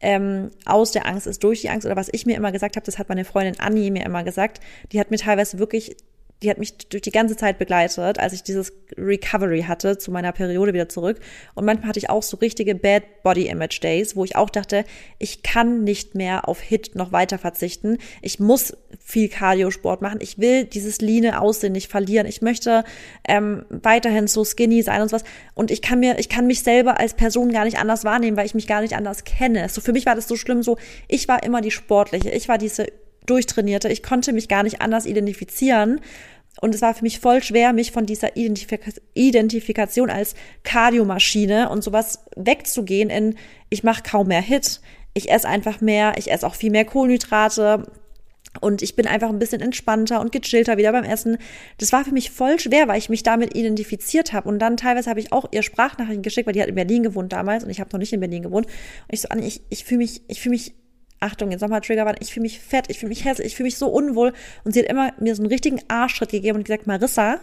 ähm, aus der Angst ist durch die Angst oder was ich mir immer gesagt habe, das hat meine Freundin Annie mir immer gesagt, die hat mir teilweise wirklich die hat mich durch die ganze Zeit begleitet, als ich dieses Recovery hatte, zu meiner Periode wieder zurück. Und manchmal hatte ich auch so richtige Bad Body Image Days, wo ich auch dachte, ich kann nicht mehr auf Hit noch weiter verzichten. Ich muss viel Cardio-Sport machen. Ich will dieses leane Aussehen nicht verlieren. Ich möchte ähm, weiterhin so skinny sein und sowas. Und ich kann mir, ich kann mich selber als Person gar nicht anders wahrnehmen, weil ich mich gar nicht anders kenne. So für mich war das so schlimm, so ich war immer die Sportliche. Ich war diese durchtrainierte. Ich konnte mich gar nicht anders identifizieren. Und es war für mich voll schwer, mich von dieser Identifika Identifikation als Kardiomaschine und sowas wegzugehen in, ich mache kaum mehr Hit. Ich esse einfach mehr, ich esse auch viel mehr Kohlenhydrate, und ich bin einfach ein bisschen entspannter und gechillter wieder beim Essen. Das war für mich voll schwer, weil ich mich damit identifiziert habe. Und dann teilweise habe ich auch ihr Sprachnachrichten geschickt, weil die hat in Berlin gewohnt damals und ich habe noch nicht in Berlin gewohnt. Und ich so, Anni, ich, ich fühle mich, ich fühle mich Achtung, jetzt nochmal Trigger ich fühle mich fett, ich fühle mich hässlich, ich fühle mich so unwohl. Und sie hat immer mir so einen richtigen Arschschritt gegeben und gesagt, Marissa,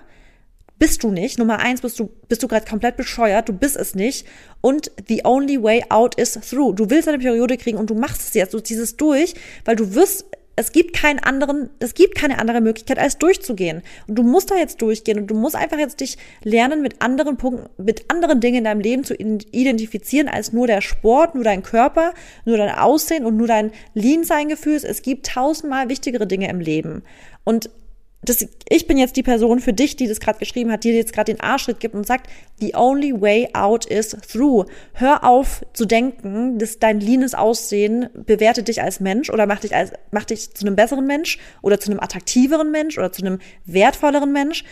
bist du nicht. Nummer eins, bist du, bist du gerade komplett bescheuert, du bist es nicht. Und the only way out is through. Du willst eine Periode kriegen und du machst es jetzt, du ziehst es durch, weil du wirst es gibt keinen anderen, es gibt keine andere Möglichkeit, als durchzugehen. Und du musst da jetzt durchgehen und du musst einfach jetzt dich lernen, mit anderen Punkten, mit anderen Dingen in deinem Leben zu identifizieren, als nur der Sport, nur dein Körper, nur dein Aussehen und nur dein Lean-Sein-Gefühl. Es gibt tausendmal wichtigere Dinge im Leben. Und das, ich bin jetzt die Person für dich, die das gerade geschrieben hat, die dir jetzt gerade den Arschritt gibt und sagt, the only way out is through. Hör auf zu denken, dass dein leanes Aussehen bewertet dich als Mensch oder macht dich als, macht dich zu einem besseren Mensch oder zu einem attraktiveren Mensch oder zu einem wertvolleren Mensch.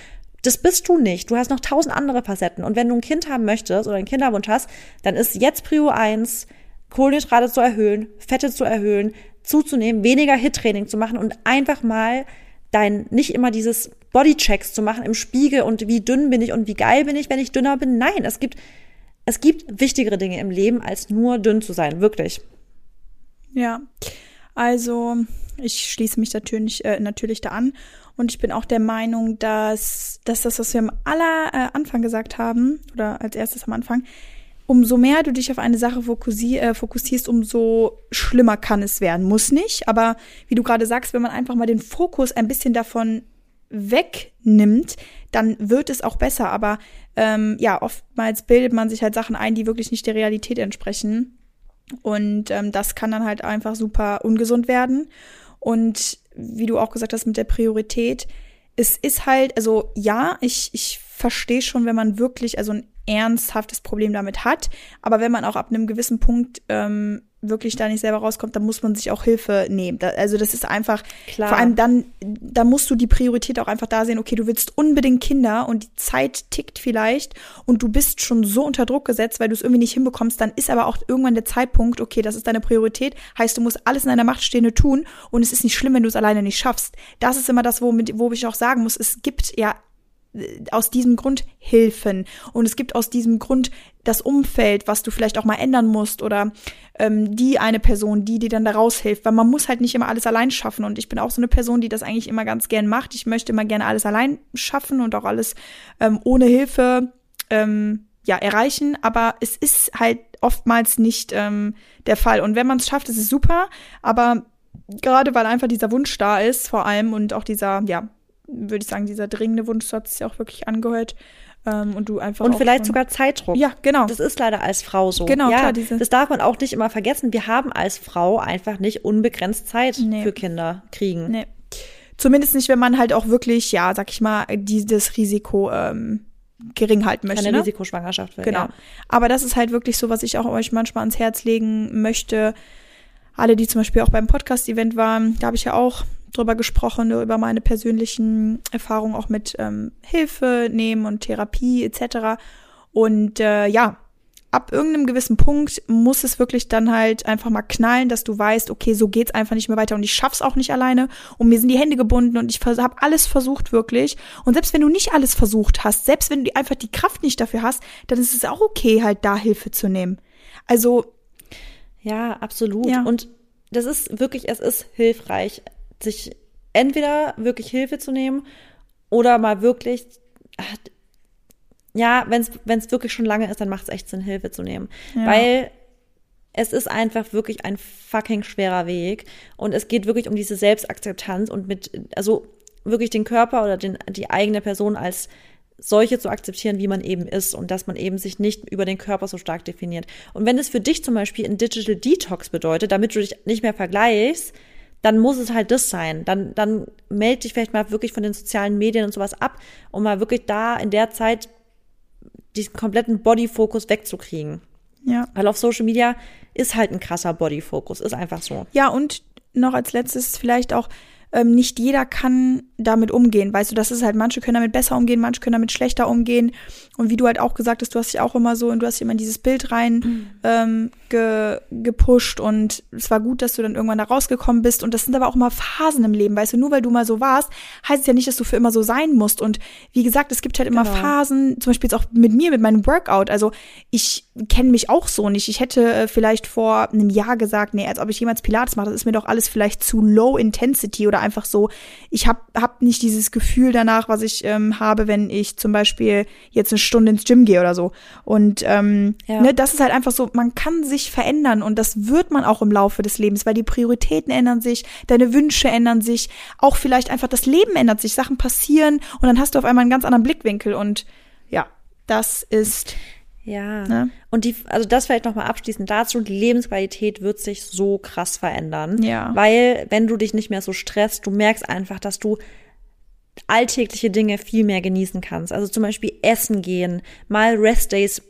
Das bist du nicht. Du hast noch tausend andere Facetten. Und wenn du ein Kind haben möchtest oder einen Kinderwunsch hast, dann ist jetzt Prio eins, Kohlenhydrate zu erhöhen, Fette zu erhöhen, zuzunehmen, weniger Hit-Training zu machen und einfach mal dein, nicht immer dieses Bodychecks zu machen im Spiegel und wie dünn bin ich und wie geil bin ich, wenn ich dünner bin. Nein, es gibt, es gibt wichtigere Dinge im Leben, als nur dünn zu sein, wirklich. Ja, also ich schließe mich natürlich, äh, natürlich da an. Und ich bin auch der Meinung, dass, dass das, was wir am aller äh, Anfang gesagt haben, oder als erstes am Anfang, umso mehr du dich auf eine Sache äh, fokussierst, umso schlimmer kann es werden. Muss nicht, aber wie du gerade sagst, wenn man einfach mal den Fokus ein bisschen davon wegnimmt, dann wird es auch besser. Aber ähm, ja, oftmals bildet man sich halt Sachen ein, die wirklich nicht der Realität entsprechen. Und ähm, das kann dann halt einfach super ungesund werden. Und wie du auch gesagt hast mit der Priorität, es ist halt, also ja, ich, ich verstehe schon, wenn man wirklich, also ein ernsthaftes Problem damit hat. Aber wenn man auch ab einem gewissen Punkt ähm, wirklich da nicht selber rauskommt, dann muss man sich auch Hilfe nehmen. Da, also das ist einfach, Klar. vor allem dann, da musst du die Priorität auch einfach da sehen, okay, du willst unbedingt Kinder und die Zeit tickt vielleicht und du bist schon so unter Druck gesetzt, weil du es irgendwie nicht hinbekommst, dann ist aber auch irgendwann der Zeitpunkt, okay, das ist deine Priorität, heißt, du musst alles in deiner Macht Stehende tun und es ist nicht schlimm, wenn du es alleine nicht schaffst. Das ist immer das, wo, wo ich auch sagen muss, es gibt ja aus diesem Grund Hilfen. Und es gibt aus diesem Grund das Umfeld, was du vielleicht auch mal ändern musst oder ähm, die eine Person, die dir dann da raushilft, weil man muss halt nicht immer alles allein schaffen. Und ich bin auch so eine Person, die das eigentlich immer ganz gern macht. Ich möchte immer gerne alles allein schaffen und auch alles ähm, ohne Hilfe ähm, ja erreichen, aber es ist halt oftmals nicht ähm, der Fall. Und wenn man es schafft, ist es super, aber gerade weil einfach dieser Wunsch da ist, vor allem und auch dieser ja würde ich sagen, dieser dringende Wunsch, so hat sich ja auch wirklich angehört. Ähm, und du einfach. Und vielleicht sogar Zeitdruck. Ja, genau. Das ist leider als Frau so. Genau, ja, klar. Diese das darf man auch nicht immer vergessen. Wir haben als Frau einfach nicht unbegrenzt Zeit nee. für Kinder kriegen. Nee. Zumindest nicht, wenn man halt auch wirklich, ja, sag ich mal, dieses Risiko ähm, gering halten möchte. Keine ne? Risikoschwangerschaft will. Genau. Ja. Aber das ist halt wirklich so, was ich auch euch manchmal ans Herz legen möchte. Alle, die zum Beispiel auch beim Podcast-Event waren, da habe ich ja auch drüber gesprochen, über meine persönlichen Erfahrungen auch mit ähm, Hilfe nehmen und Therapie etc. Und äh, ja, ab irgendeinem gewissen Punkt muss es wirklich dann halt einfach mal knallen, dass du weißt, okay, so geht's einfach nicht mehr weiter und ich schaff's auch nicht alleine und mir sind die Hände gebunden und ich habe alles versucht wirklich und selbst wenn du nicht alles versucht hast, selbst wenn du einfach die Kraft nicht dafür hast, dann ist es auch okay halt da Hilfe zu nehmen. Also ja, absolut ja. und das ist wirklich, es ist hilfreich sich entweder wirklich Hilfe zu nehmen oder mal wirklich ja, wenn es wirklich schon lange ist, dann macht es echt Sinn, Hilfe zu nehmen. Ja. Weil es ist einfach wirklich ein fucking schwerer Weg. Und es geht wirklich um diese Selbstakzeptanz und mit, also wirklich den Körper oder den, die eigene Person als solche zu akzeptieren, wie man eben ist und dass man eben sich nicht über den Körper so stark definiert. Und wenn es für dich zum Beispiel ein Digital Detox bedeutet, damit du dich nicht mehr vergleichst, dann muss es halt das sein. Dann, dann melde dich vielleicht mal wirklich von den sozialen Medien und sowas ab, um mal wirklich da in der Zeit diesen kompletten Bodyfokus wegzukriegen. Ja. Weil auf Social Media ist halt ein krasser Bodyfokus, ist einfach so. Ja, und noch als letztes vielleicht auch, ähm, nicht jeder kann damit umgehen. Weißt du, das ist halt, manche können damit besser umgehen, manche können damit schlechter umgehen. Und wie du halt auch gesagt hast, du hast dich auch immer so und du hast immer in dieses Bild rein mhm. ähm, ge, gepusht und es war gut, dass du dann irgendwann da rausgekommen bist. Und das sind aber auch immer Phasen im Leben, weißt du, nur weil du mal so warst, heißt es ja nicht, dass du für immer so sein musst. Und wie gesagt, es gibt halt immer genau. Phasen, zum Beispiel jetzt auch mit mir, mit meinem Workout. Also ich kenne mich auch so nicht. Ich hätte äh, vielleicht vor einem Jahr gesagt, nee, als ob ich jemals Pilates mache, das ist mir doch alles vielleicht zu low intensity oder einfach so, ich habe hab nicht dieses Gefühl danach, was ich ähm, habe, wenn ich zum Beispiel jetzt eine Stunde ins Gym gehe oder so. Und ähm, ja. ne, das ist halt einfach so, man kann sich verändern und das wird man auch im Laufe des Lebens, weil die Prioritäten ändern sich, deine Wünsche ändern sich, auch vielleicht einfach das Leben ändert sich, Sachen passieren und dann hast du auf einmal einen ganz anderen Blickwinkel und ja, das ist ja. Ne? Und die, also das vielleicht nochmal abschließend dazu, die Lebensqualität wird sich so krass verändern. Ja. Weil, wenn du dich nicht mehr so stresst, du merkst einfach, dass du alltägliche Dinge viel mehr genießen kannst. Also zum Beispiel essen gehen, mal Restdays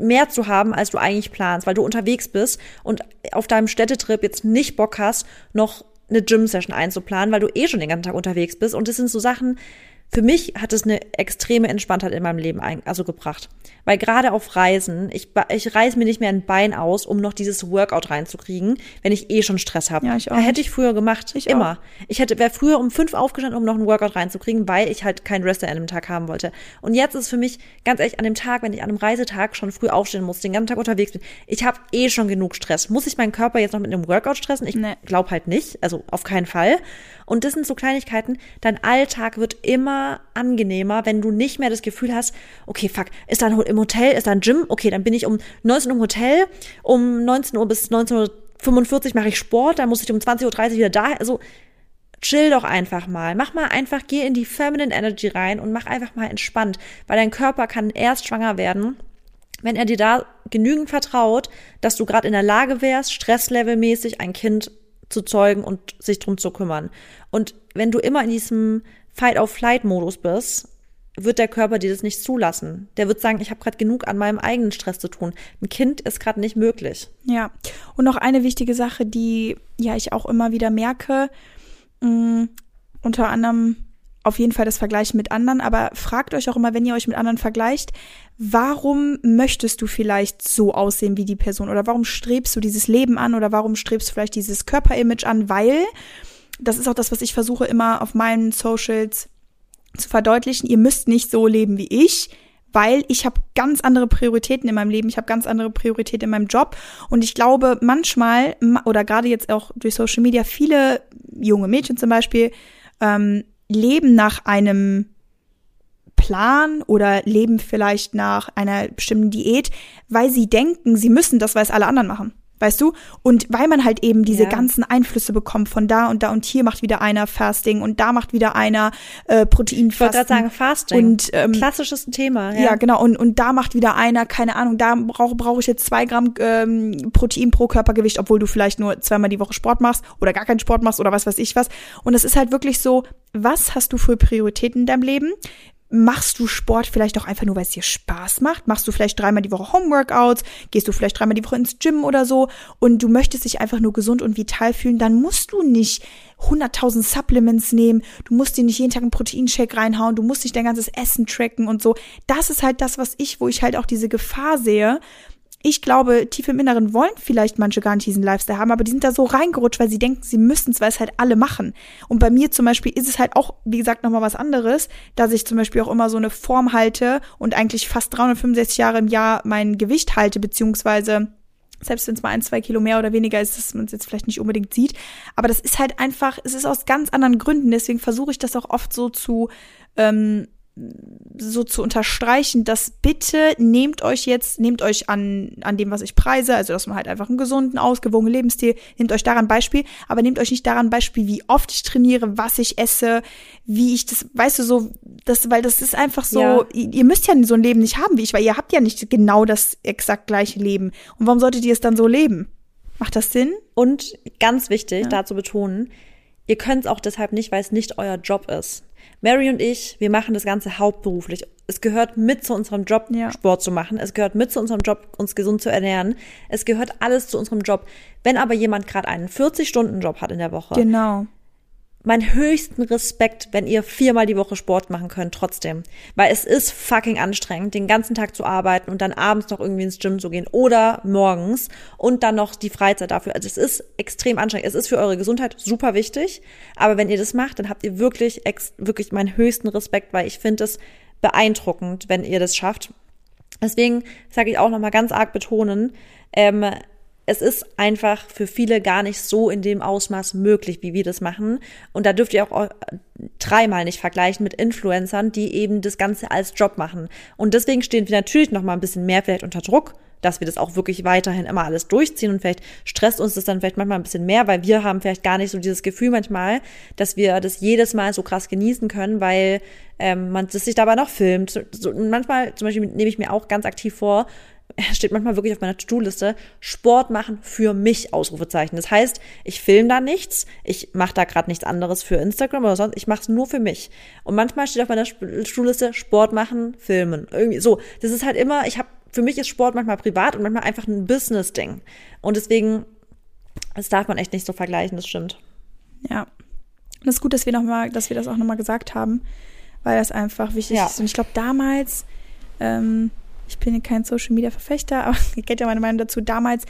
mehr zu haben, als du eigentlich planst, weil du unterwegs bist und auf deinem Städtetrip jetzt nicht Bock hast, noch eine Gym-Session einzuplanen, weil du eh schon den ganzen Tag unterwegs bist. Und das sind so Sachen, für mich hat es eine extreme Entspanntheit in meinem Leben ein, also gebracht. Weil gerade auf Reisen, ich, ich reiße mir nicht mehr ein Bein aus, um noch dieses Workout reinzukriegen, wenn ich eh schon Stress habe. Ja, ich auch. Hätte ich früher gemacht. Ich immer. Auch. Ich hätte, wäre früher um fünf aufgestanden, um noch ein Workout reinzukriegen, weil ich halt keinen Rest an einem Tag haben wollte. Und jetzt ist für mich, ganz ehrlich, an dem Tag, wenn ich an einem Reisetag schon früh aufstehen muss, den ganzen Tag unterwegs bin, ich habe eh schon genug Stress. Muss ich meinen Körper jetzt noch mit einem Workout stressen? Ich nee. glaube halt nicht. Also auf keinen Fall. Und das sind so Kleinigkeiten. Dein Alltag wird immer angenehmer, wenn du nicht mehr das Gefühl hast, okay, fuck, ist da ein, im Hotel, ist ein Gym, okay, dann bin ich um 19 Uhr im Hotel, um 19 Uhr bis 19.45 Uhr mache ich Sport, dann muss ich um 20.30 Uhr wieder da. Also chill doch einfach mal. Mach mal einfach, geh in die Feminine Energy rein und mach einfach mal entspannt, weil dein Körper kann erst schwanger werden, wenn er dir da genügend vertraut, dass du gerade in der Lage wärst, stresslevelmäßig ein Kind zu zeugen und sich drum zu kümmern. Und wenn du immer in diesem Fight-of-Flight-Modus bist, wird der Körper dir das nicht zulassen. Der wird sagen, ich habe gerade genug an meinem eigenen Stress zu tun. Ein Kind ist gerade nicht möglich. Ja, und noch eine wichtige Sache, die ja ich auch immer wieder merke, mh, mm, unter anderem auf jeden Fall das Vergleichen mit anderen, aber fragt euch auch immer, wenn ihr euch mit anderen vergleicht, warum möchtest du vielleicht so aussehen wie die Person oder warum strebst du dieses Leben an oder warum strebst du vielleicht dieses Körperimage an, weil das ist auch das, was ich versuche immer auf meinen Socials zu verdeutlichen, ihr müsst nicht so leben wie ich, weil ich habe ganz andere Prioritäten in meinem Leben, ich habe ganz andere Prioritäten in meinem Job und ich glaube manchmal oder gerade jetzt auch durch Social Media viele junge Mädchen zum Beispiel ähm, leben nach einem Plan oder leben vielleicht nach einer bestimmten Diät, weil sie denken, sie müssen das, weil es alle anderen machen. Weißt du? Und weil man halt eben diese ja. ganzen Einflüsse bekommt von da und da und hier macht wieder einer Fasting und da macht wieder einer äh, Proteinfasten. Ich wollte gerade sagen Fasting. Und, ähm, Klassisches Thema. Ja. ja, genau. Und, und da macht wieder einer, keine Ahnung, da brauche brauch ich jetzt zwei Gramm ähm, Protein pro Körpergewicht, obwohl du vielleicht nur zweimal die Woche Sport machst oder gar keinen Sport machst oder was weiß ich was. Und es ist halt wirklich so, was hast du für Prioritäten in deinem Leben? Machst du Sport vielleicht auch einfach nur, weil es dir Spaß macht? Machst du vielleicht dreimal die Woche Homeworkouts? Gehst du vielleicht dreimal die Woche ins Gym oder so? Und du möchtest dich einfach nur gesund und vital fühlen? Dann musst du nicht 100.000 Supplements nehmen. Du musst dir nicht jeden Tag einen Proteinshake reinhauen. Du musst nicht dein ganzes Essen tracken und so. Das ist halt das, was ich, wo ich halt auch diese Gefahr sehe, ich glaube, tief im Inneren wollen vielleicht manche gar nicht diesen Lifestyle haben, aber die sind da so reingerutscht, weil sie denken, sie müssten es, weil es halt alle machen. Und bei mir zum Beispiel ist es halt auch, wie gesagt, nochmal was anderes, dass ich zum Beispiel auch immer so eine Form halte und eigentlich fast 365 Jahre im Jahr mein Gewicht halte, beziehungsweise selbst wenn es mal ein, zwei Kilo mehr oder weniger ist, dass man es jetzt vielleicht nicht unbedingt sieht. Aber das ist halt einfach, es ist aus ganz anderen Gründen. Deswegen versuche ich das auch oft so zu ähm, so zu unterstreichen, dass bitte nehmt euch jetzt, nehmt euch an, an dem, was ich preise, also dass man halt einfach einen gesunden, ausgewogenen Lebensstil, nehmt euch daran Beispiel, aber nehmt euch nicht daran Beispiel, wie oft ich trainiere, was ich esse, wie ich das, weißt du, so, das, weil das ist einfach so, ja. ihr, ihr müsst ja so ein Leben nicht haben wie ich, weil ihr habt ja nicht genau das exakt gleiche Leben. Und warum solltet ihr es dann so leben? Macht das Sinn? Und ganz wichtig, ja. dazu betonen, ihr könnt es auch deshalb nicht, weil es nicht euer Job ist. Mary und ich, wir machen das Ganze hauptberuflich. Es gehört mit zu unserem Job, ja. Sport zu machen. Es gehört mit zu unserem Job, uns gesund zu ernähren. Es gehört alles zu unserem Job. Wenn aber jemand gerade einen 40-Stunden-Job hat in der Woche, genau meinen höchsten Respekt, wenn ihr viermal die Woche Sport machen könnt, trotzdem. Weil es ist fucking anstrengend, den ganzen Tag zu arbeiten und dann abends noch irgendwie ins Gym zu gehen oder morgens und dann noch die Freizeit dafür. Also es ist extrem anstrengend. Es ist für eure Gesundheit super wichtig. Aber wenn ihr das macht, dann habt ihr wirklich, wirklich meinen höchsten Respekt, weil ich finde es beeindruckend, wenn ihr das schafft. Deswegen sage ich auch nochmal ganz arg betonen, ähm, es ist einfach für viele gar nicht so in dem Ausmaß möglich, wie wir das machen. Und da dürft ihr auch äh, dreimal nicht vergleichen mit Influencern, die eben das Ganze als Job machen. Und deswegen stehen wir natürlich noch mal ein bisschen mehr vielleicht unter Druck, dass wir das auch wirklich weiterhin immer alles durchziehen und vielleicht stresst uns das dann vielleicht manchmal ein bisschen mehr, weil wir haben vielleicht gar nicht so dieses Gefühl manchmal, dass wir das jedes Mal so krass genießen können, weil ähm, man das sich dabei noch filmt. So, manchmal zum Beispiel nehme ich mir auch ganz aktiv vor, steht manchmal wirklich auf meiner To-Do-Liste, Sport machen für mich, Ausrufezeichen. Das heißt, ich filme da nichts, ich mache da gerade nichts anderes für Instagram oder sonst, ich mache es nur für mich. Und manchmal steht auf meiner To-Do-Liste Sport machen, filmen. Irgendwie so. Das ist halt immer, ich habe, für mich ist Sport manchmal privat und manchmal einfach ein Business-Ding. Und deswegen, das darf man echt nicht so vergleichen, das stimmt. Ja. Das ist gut, dass wir noch mal, dass wir das auch nochmal gesagt haben, weil das einfach wichtig ja. ist. Und ich glaube, damals, ähm, ich bin kein Social Media Verfechter, aber ihr kennt ja meine Meinung dazu. Damals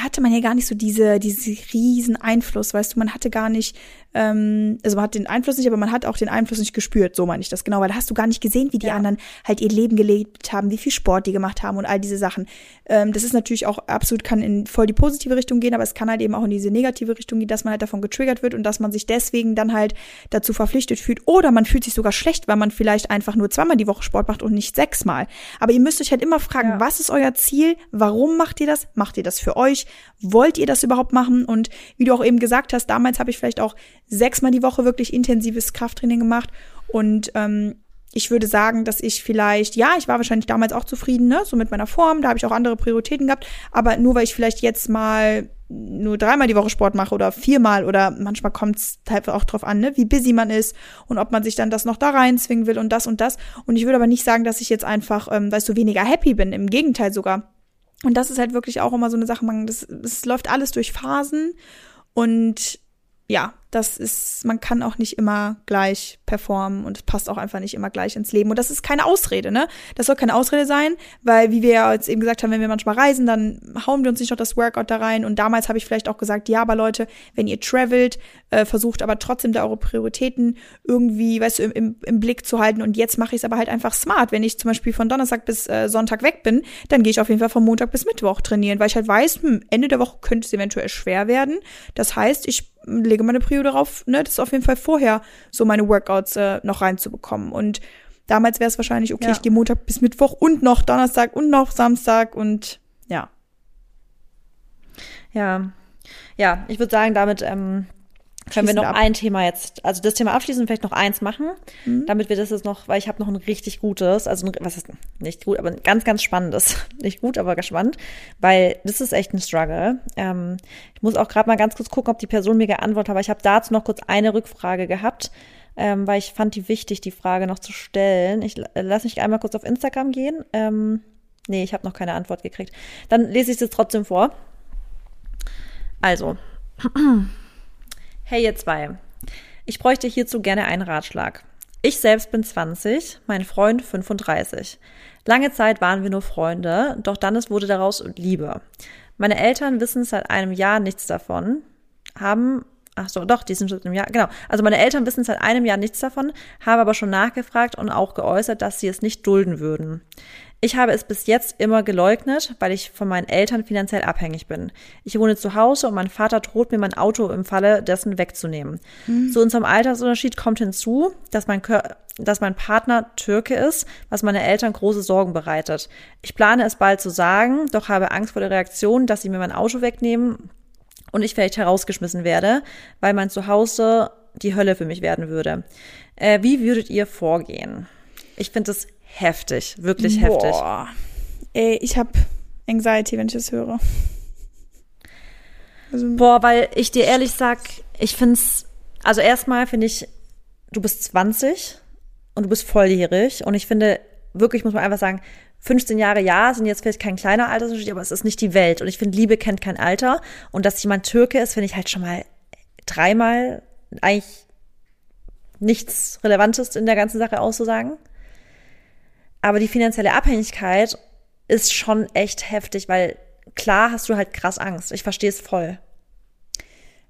hatte man ja gar nicht so diese, diese riesen Einfluss, weißt du, man hatte gar nicht, ähm, also man hat den Einfluss nicht, aber man hat auch den Einfluss nicht gespürt, so meine ich das genau, weil da hast du gar nicht gesehen, wie die ja. anderen halt ihr Leben gelebt haben, wie viel Sport die gemacht haben und all diese Sachen. Ähm, das ist natürlich auch absolut, kann in voll die positive Richtung gehen, aber es kann halt eben auch in diese negative Richtung gehen, dass man halt davon getriggert wird und dass man sich deswegen dann halt dazu verpflichtet fühlt oder man fühlt sich sogar schlecht, weil man vielleicht einfach nur zweimal die Woche Sport macht und nicht sechsmal. Aber ihr müsst euch halt immer fragen, ja. was ist euer Ziel? Warum macht ihr das? Macht ihr das für euch? Wollt ihr das überhaupt machen? Und wie du auch eben gesagt hast, damals habe ich vielleicht auch sechsmal die Woche wirklich intensives Krafttraining gemacht. Und ähm, ich würde sagen, dass ich vielleicht, ja, ich war wahrscheinlich damals auch zufrieden, ne, so mit meiner Form, da habe ich auch andere Prioritäten gehabt, aber nur weil ich vielleicht jetzt mal nur dreimal die Woche Sport mache oder viermal oder manchmal kommt es halt auch drauf an, ne, wie busy man ist und ob man sich dann das noch da reinzwingen will und das und das. Und ich würde aber nicht sagen, dass ich jetzt einfach, ähm, weißt du, weniger happy bin. Im Gegenteil sogar. Und das ist halt wirklich auch immer so eine Sache, man, das, das läuft alles durch Phasen und ja, das ist, man kann auch nicht immer gleich performen und es passt auch einfach nicht immer gleich ins Leben. Und das ist keine Ausrede, ne? Das soll keine Ausrede sein, weil, wie wir ja jetzt eben gesagt haben, wenn wir manchmal reisen, dann hauen wir uns nicht noch das Workout da rein. Und damals habe ich vielleicht auch gesagt, ja, aber Leute, wenn ihr travelt, äh, versucht aber trotzdem da eure Prioritäten irgendwie, weißt du, im, im, im Blick zu halten. Und jetzt mache ich es aber halt einfach smart. Wenn ich zum Beispiel von Donnerstag bis äh, Sonntag weg bin, dann gehe ich auf jeden Fall von Montag bis Mittwoch trainieren, weil ich halt weiß, hm, Ende der Woche könnte es eventuell schwer werden. Das heißt, ich lege meine Prio darauf, ne, das ist auf jeden Fall vorher so meine Workouts äh, noch reinzubekommen. Und damals wäre es wahrscheinlich, okay, ja. ich gehe Montag bis Mittwoch und noch Donnerstag und noch Samstag und ja. Ja. Ja, ich würde sagen, damit ähm, können wir noch ab. ein Thema jetzt, also das Thema abschließen, vielleicht noch eins machen, mhm. damit wir das jetzt noch, weil ich habe noch ein richtig gutes, also ein, was ist nicht gut, aber ein ganz, ganz spannendes, nicht gut, aber gespannt, weil das ist echt ein Struggle. Ähm, ich muss auch gerade mal ganz kurz gucken, ob die Person mir geantwortet hat, aber ich habe dazu noch kurz eine Rückfrage gehabt, ähm, weil ich fand die wichtig, die Frage noch zu stellen. Ich äh, lasse mich einmal kurz auf Instagram gehen. Ähm, nee, ich habe noch keine Antwort gekriegt. Dann lese ich es jetzt trotzdem vor. Also. Hey ihr zwei, ich bräuchte hierzu gerne einen Ratschlag. Ich selbst bin 20, mein Freund 35. Lange Zeit waren wir nur Freunde, doch dann es wurde daraus Liebe. Meine Eltern wissen seit einem Jahr nichts davon, haben Ach so, doch, die sind schon im Jahr. Genau. Also meine Eltern wissen seit einem Jahr nichts davon, haben aber schon nachgefragt und auch geäußert, dass sie es nicht dulden würden. Ich habe es bis jetzt immer geleugnet, weil ich von meinen Eltern finanziell abhängig bin. Ich wohne zu Hause und mein Vater droht mir mein Auto im Falle dessen wegzunehmen. Mhm. Zu unserem Altersunterschied kommt hinzu, dass mein, dass mein Partner Türke ist, was meine Eltern große Sorgen bereitet. Ich plane es bald zu sagen, doch habe Angst vor der Reaktion, dass sie mir mein Auto wegnehmen und ich vielleicht herausgeschmissen werde, weil mein Zuhause die Hölle für mich werden würde. Äh, wie würdet ihr vorgehen? Ich finde es heftig, wirklich Boah. heftig. Ey, ich habe Anxiety, wenn ich das höre. Also, Boah, weil ich dir ehrlich sag, ich find's, also erstmal finde ich, du bist 20 und du bist volljährig und ich finde, wirklich muss man einfach sagen, 15 Jahre ja, sind jetzt vielleicht kein kleiner Altersunterschied, aber es ist nicht die Welt. Und ich finde, Liebe kennt kein Alter. Und dass jemand Türke ist, finde ich halt schon mal dreimal eigentlich nichts Relevantes in der ganzen Sache auszusagen. Aber die finanzielle Abhängigkeit ist schon echt heftig, weil klar hast du halt krass Angst. Ich verstehe es voll.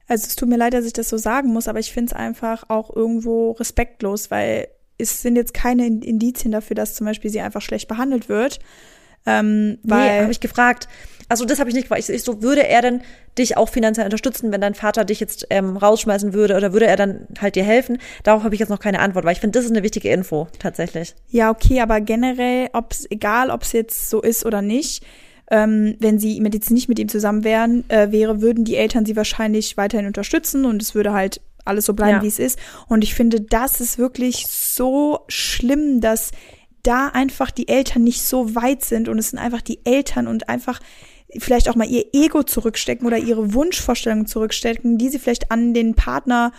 Also es tut mir leid, dass ich das so sagen muss, aber ich finde es einfach auch irgendwo respektlos, weil es sind jetzt keine Indizien dafür, dass zum Beispiel sie einfach schlecht behandelt wird. Ähm, weil nee, habe ich gefragt. Also das habe ich nicht gefragt. Ich, ich, so, würde er denn dich auch finanziell unterstützen, wenn dein Vater dich jetzt ähm, rausschmeißen würde oder würde er dann halt dir helfen? Darauf habe ich jetzt noch keine Antwort, weil ich finde, das ist eine wichtige Info tatsächlich. Ja, okay, aber generell, ob es egal, ob es jetzt so ist oder nicht, ähm, wenn sie jetzt nicht mit ihm zusammen wären, äh, wäre, würden die Eltern sie wahrscheinlich weiterhin unterstützen und es würde halt alles so bleiben, ja. wie es ist. Und ich finde, das ist wirklich so schlimm, dass da einfach die Eltern nicht so weit sind und es sind einfach die Eltern und einfach vielleicht auch mal ihr Ego zurückstecken oder ihre Wunschvorstellungen zurückstecken, die sie vielleicht an den Partner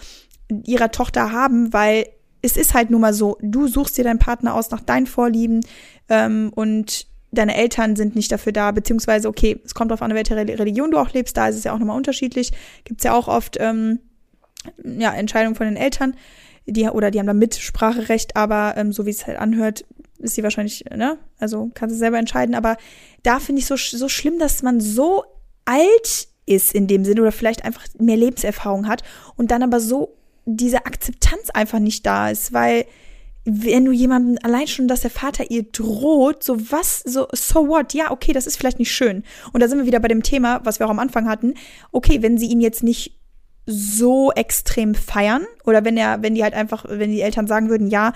ihrer Tochter haben, weil es ist halt nun mal so, du suchst dir deinen Partner aus nach deinen Vorlieben ähm, und deine Eltern sind nicht dafür da, beziehungsweise, okay, es kommt auf an, welche Religion du auch lebst, da ist es ja auch nochmal unterschiedlich. Gibt es ja auch oft ähm, ja, Entscheidungen von den Eltern, die oder die haben da Mitspracherecht, aber ähm, so wie es halt anhört, ist sie wahrscheinlich, ne? Also kann sie selber entscheiden. Aber da finde ich so, so schlimm, dass man so alt ist in dem Sinne oder vielleicht einfach mehr Lebenserfahrung hat und dann aber so diese Akzeptanz einfach nicht da ist, weil wenn du jemanden allein schon, dass der Vater ihr droht, so was, so, so what? Ja, okay, das ist vielleicht nicht schön. Und da sind wir wieder bei dem Thema, was wir auch am Anfang hatten. Okay, wenn sie ihn jetzt nicht so extrem feiern oder wenn er, wenn die halt einfach, wenn die Eltern sagen würden, ja,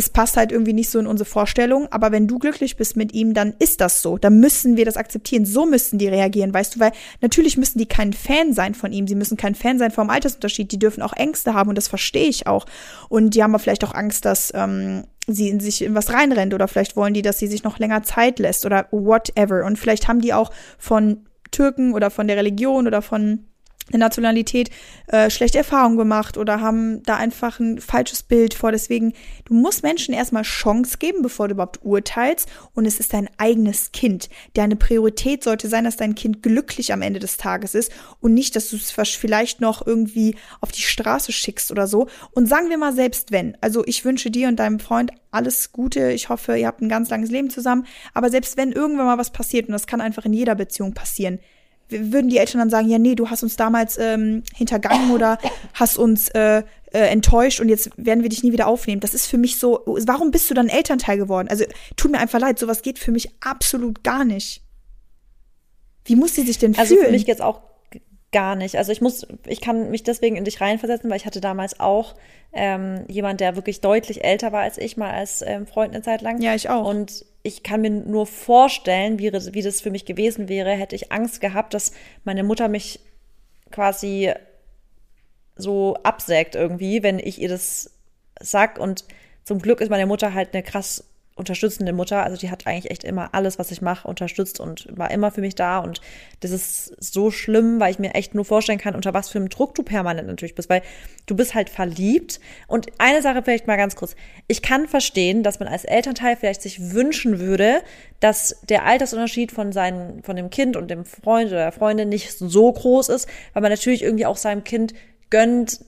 es passt halt irgendwie nicht so in unsere Vorstellung, aber wenn du glücklich bist mit ihm, dann ist das so. Dann müssen wir das akzeptieren. So müssen die reagieren, weißt du, weil natürlich müssen die kein Fan sein von ihm. Sie müssen kein Fan sein vom Altersunterschied. Die dürfen auch Ängste haben und das verstehe ich auch. Und die haben aber vielleicht auch Angst, dass ähm, sie in sich in was reinrennt oder vielleicht wollen die, dass sie sich noch länger Zeit lässt oder whatever. Und vielleicht haben die auch von Türken oder von der Religion oder von eine Nationalität äh, schlechte Erfahrungen gemacht oder haben da einfach ein falsches Bild vor. Deswegen, du musst Menschen erstmal Chance geben, bevor du überhaupt urteilst. Und es ist dein eigenes Kind. Deine Priorität sollte sein, dass dein Kind glücklich am Ende des Tages ist und nicht, dass du es vielleicht noch irgendwie auf die Straße schickst oder so. Und sagen wir mal, selbst wenn. Also ich wünsche dir und deinem Freund alles Gute. Ich hoffe, ihr habt ein ganz langes Leben zusammen. Aber selbst wenn irgendwann mal was passiert, und das kann einfach in jeder Beziehung passieren, würden die Eltern dann sagen, ja, nee, du hast uns damals ähm, hintergangen oder hast uns äh, äh, enttäuscht und jetzt werden wir dich nie wieder aufnehmen. Das ist für mich so, warum bist du dann Elternteil geworden? Also tut mir einfach leid, sowas geht für mich absolut gar nicht. Wie muss sie sich denn also fühlen? Also für mich geht's auch gar nicht. Also ich muss, ich kann mich deswegen in dich reinversetzen, weil ich hatte damals auch ähm, jemand, der wirklich deutlich älter war als ich, mal als ähm, Freund eine Zeit lang. Ja, ich auch. Und ich kann mir nur vorstellen, wie, wie das für mich gewesen wäre, hätte ich Angst gehabt, dass meine Mutter mich quasi so absägt irgendwie, wenn ich ihr das sag. Und zum Glück ist meine Mutter halt eine krass unterstützende Mutter. Also die hat eigentlich echt immer alles, was ich mache, unterstützt und war immer für mich da. Und das ist so schlimm, weil ich mir echt nur vorstellen kann, unter was für einem Druck du permanent natürlich bist, weil du bist halt verliebt. Und eine Sache vielleicht mal ganz kurz. Ich kann verstehen, dass man als Elternteil vielleicht sich wünschen würde, dass der Altersunterschied von seinen, von dem Kind und dem Freund oder der Freundin nicht so groß ist, weil man natürlich irgendwie auch seinem Kind gönnt,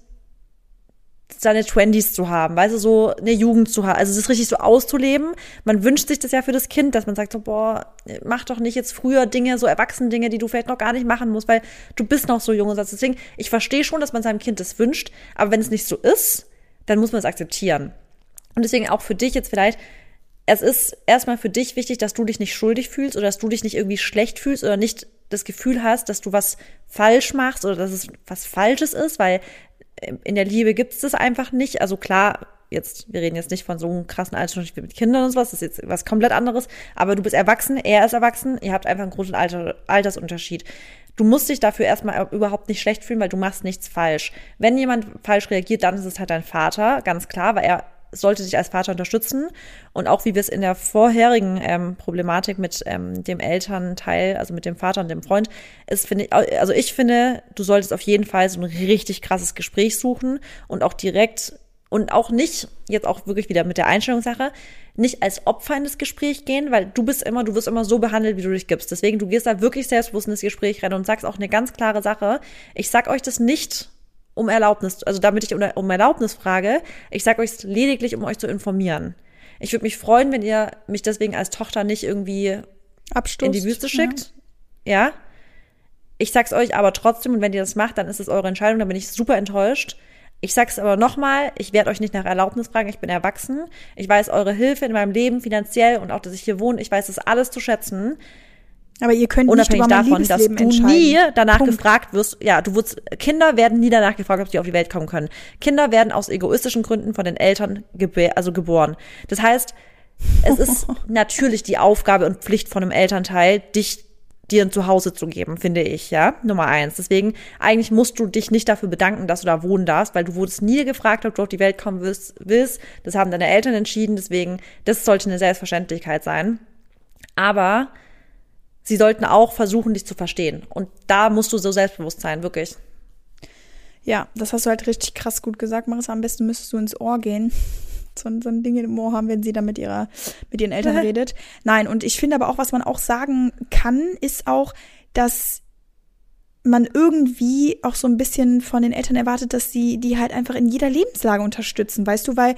seine Twenties zu haben, weißt du, so eine Jugend zu haben, also das richtig so auszuleben. Man wünscht sich das ja für das Kind, dass man sagt so, boah, mach doch nicht jetzt früher Dinge, so erwachsene Dinge, die du vielleicht noch gar nicht machen musst, weil du bist noch so jung und sagst, deswegen, ich verstehe schon, dass man seinem Kind das wünscht, aber wenn es nicht so ist, dann muss man es akzeptieren. Und deswegen auch für dich jetzt vielleicht, es ist erstmal für dich wichtig, dass du dich nicht schuldig fühlst oder dass du dich nicht irgendwie schlecht fühlst oder nicht das Gefühl hast, dass du was falsch machst oder dass es was Falsches ist, weil in der Liebe gibt es das einfach nicht. Also klar, jetzt, wir reden jetzt nicht von so einem krassen Altersunterschied mit Kindern und sowas, das ist jetzt was komplett anderes, aber du bist erwachsen, er ist erwachsen, ihr habt einfach einen großen Alter, Altersunterschied. Du musst dich dafür erstmal überhaupt nicht schlecht fühlen, weil du machst nichts falsch. Wenn jemand falsch reagiert, dann ist es halt dein Vater, ganz klar, weil er sollte dich als Vater unterstützen. Und auch wie wir es in der vorherigen ähm, Problematik mit ähm, dem Elternteil, also mit dem Vater und dem Freund, ist, finde ich, also ich finde, du solltest auf jeden Fall so ein richtig krasses Gespräch suchen und auch direkt und auch nicht, jetzt auch wirklich wieder mit der Einstellungssache, nicht als Opfer in das Gespräch gehen, weil du bist immer, du wirst immer so behandelt, wie du dich gibst. Deswegen, du gehst da wirklich selbstbewusst in das Gespräch rein und sagst auch eine ganz klare Sache. Ich sag euch das nicht, um Erlaubnis, also damit ich um Erlaubnis frage. Ich sage euch lediglich, um euch zu informieren. Ich würde mich freuen, wenn ihr mich deswegen als Tochter nicht irgendwie Abstoßt, in die Wüste schickt. Ja. ja. Ich sag's euch aber trotzdem, und wenn ihr das macht, dann ist es eure Entscheidung, dann bin ich super enttäuscht. Ich sag's aber nochmal, ich werde euch nicht nach Erlaubnis fragen, ich bin erwachsen. Ich weiß eure Hilfe in meinem Leben finanziell und auch, dass ich hier wohne, ich weiß das alles zu schätzen. Aber ihr könnt Unabhängig nicht davon, dass du nie danach Punkt. gefragt wirst, ja, du wurdest, Kinder werden nie danach gefragt, ob sie auf die Welt kommen können. Kinder werden aus egoistischen Gründen von den Eltern geb also geboren. Das heißt, es ist natürlich die Aufgabe und Pflicht von einem Elternteil, dich dir ein Zuhause zu geben, finde ich, ja. Nummer eins. Deswegen, eigentlich musst du dich nicht dafür bedanken, dass du da wohnen darfst, weil du wurdest nie gefragt, ob du auf die Welt kommen willst. willst. Das haben deine Eltern entschieden, deswegen, das sollte eine Selbstverständlichkeit sein. Aber sie sollten auch versuchen, dich zu verstehen. Und da musst du so selbstbewusst sein, wirklich. Ja, das hast du halt richtig krass gut gesagt, Marissa. Am besten müsstest du ins Ohr gehen. So, so ein Ding im Ohr haben, wenn sie dann mit ihrer, mit ihren Eltern redet. Nein, und ich finde aber auch, was man auch sagen kann, ist auch, dass man irgendwie auch so ein bisschen von den Eltern erwartet, dass sie die halt einfach in jeder Lebenslage unterstützen, weißt du, weil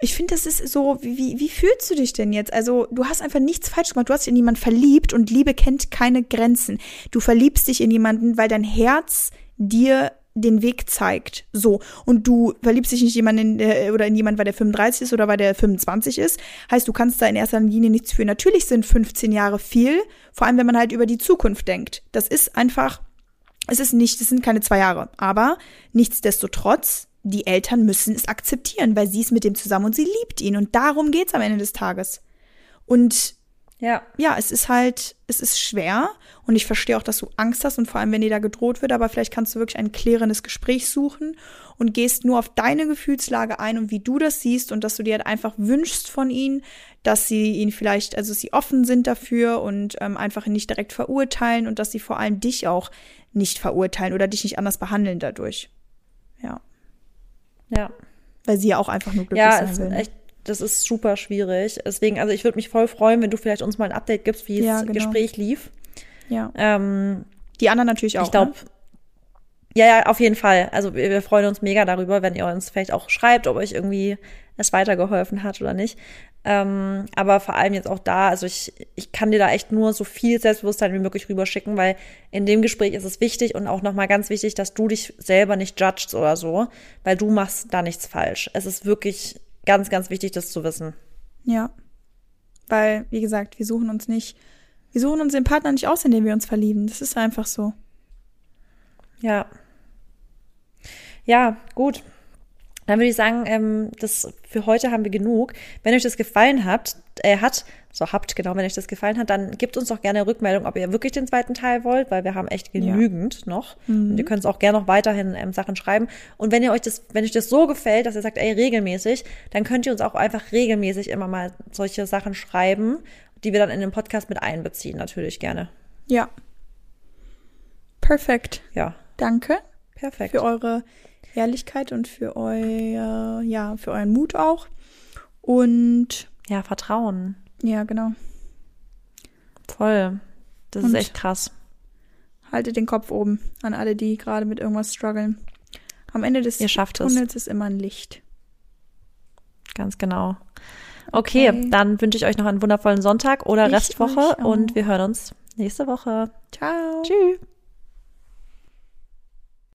ich finde, das ist so, wie, wie fühlst du dich denn jetzt? Also, du hast einfach nichts falsch gemacht. Du hast dich in jemanden verliebt und Liebe kennt keine Grenzen. Du verliebst dich in jemanden, weil dein Herz dir den Weg zeigt. So. Und du verliebst dich nicht jemanden in, oder in jemanden, weil der 35 ist oder weil der 25 ist. Heißt, du kannst da in erster Linie nichts für. Natürlich sind 15 Jahre viel, vor allem wenn man halt über die Zukunft denkt. Das ist einfach, es ist nicht, es sind keine zwei Jahre. Aber nichtsdestotrotz die Eltern müssen es akzeptieren, weil sie ist mit dem zusammen und sie liebt ihn. Und darum geht's am Ende des Tages. Und ja. ja, es ist halt, es ist schwer und ich verstehe auch, dass du Angst hast und vor allem, wenn dir da gedroht wird, aber vielleicht kannst du wirklich ein klärendes Gespräch suchen und gehst nur auf deine Gefühlslage ein und wie du das siehst und dass du dir halt einfach wünschst von ihnen, dass sie ihn vielleicht, also sie offen sind dafür und ähm, einfach nicht direkt verurteilen und dass sie vor allem dich auch nicht verurteilen oder dich nicht anders behandeln dadurch. Ja. Ja. Weil sie ja auch einfach nur glücklich ja, sein will. Ja, echt, das ist super schwierig. Deswegen, also ich würde mich voll freuen, wenn du vielleicht uns mal ein Update gibst, wie ja, das genau. Gespräch lief. Ja. Ähm, Die anderen natürlich auch. Ich glaube, ne? Ja, ja, auf jeden Fall. Also wir, wir, freuen uns mega darüber, wenn ihr uns vielleicht auch schreibt, ob euch irgendwie es weitergeholfen hat oder nicht. Ähm, aber vor allem jetzt auch da, also ich, ich kann dir da echt nur so viel Selbstbewusstsein wie möglich rüberschicken, weil in dem Gespräch ist es wichtig und auch nochmal ganz wichtig, dass du dich selber nicht judgst oder so, weil du machst da nichts falsch. Es ist wirklich ganz, ganz wichtig, das zu wissen. Ja. Weil, wie gesagt, wir suchen uns nicht, wir suchen uns den Partner nicht aus, in den wir uns verlieben. Das ist einfach so. Ja. Ja, gut. Dann würde ich sagen, ähm, das für heute haben wir genug. Wenn euch das gefallen hat, äh, hat, so habt, genau, wenn euch das gefallen hat, dann gebt uns doch gerne Rückmeldung, ob ihr wirklich den zweiten Teil wollt, weil wir haben echt genügend ja. noch. Mhm. Und ihr könnt es auch gerne noch weiterhin ähm, Sachen schreiben. Und wenn ihr euch das, wenn euch das so gefällt, dass ihr sagt, ey, regelmäßig, dann könnt ihr uns auch einfach regelmäßig immer mal solche Sachen schreiben, die wir dann in den Podcast mit einbeziehen, natürlich gerne. Ja. Perfekt. Ja. Danke. Perfekt. Für eure Ehrlichkeit und für euer, ja, für euren Mut auch. Und ja, Vertrauen. Ja, genau. Voll. Das und ist echt krass. Haltet den Kopf oben an alle, die gerade mit irgendwas strugglen. Am Ende des Tunnels es. ist immer ein Licht. Ganz genau. Okay, okay. dann wünsche ich euch noch einen wundervollen Sonntag oder ich Restwoche und wir hören uns nächste Woche. Ciao. Tschüss.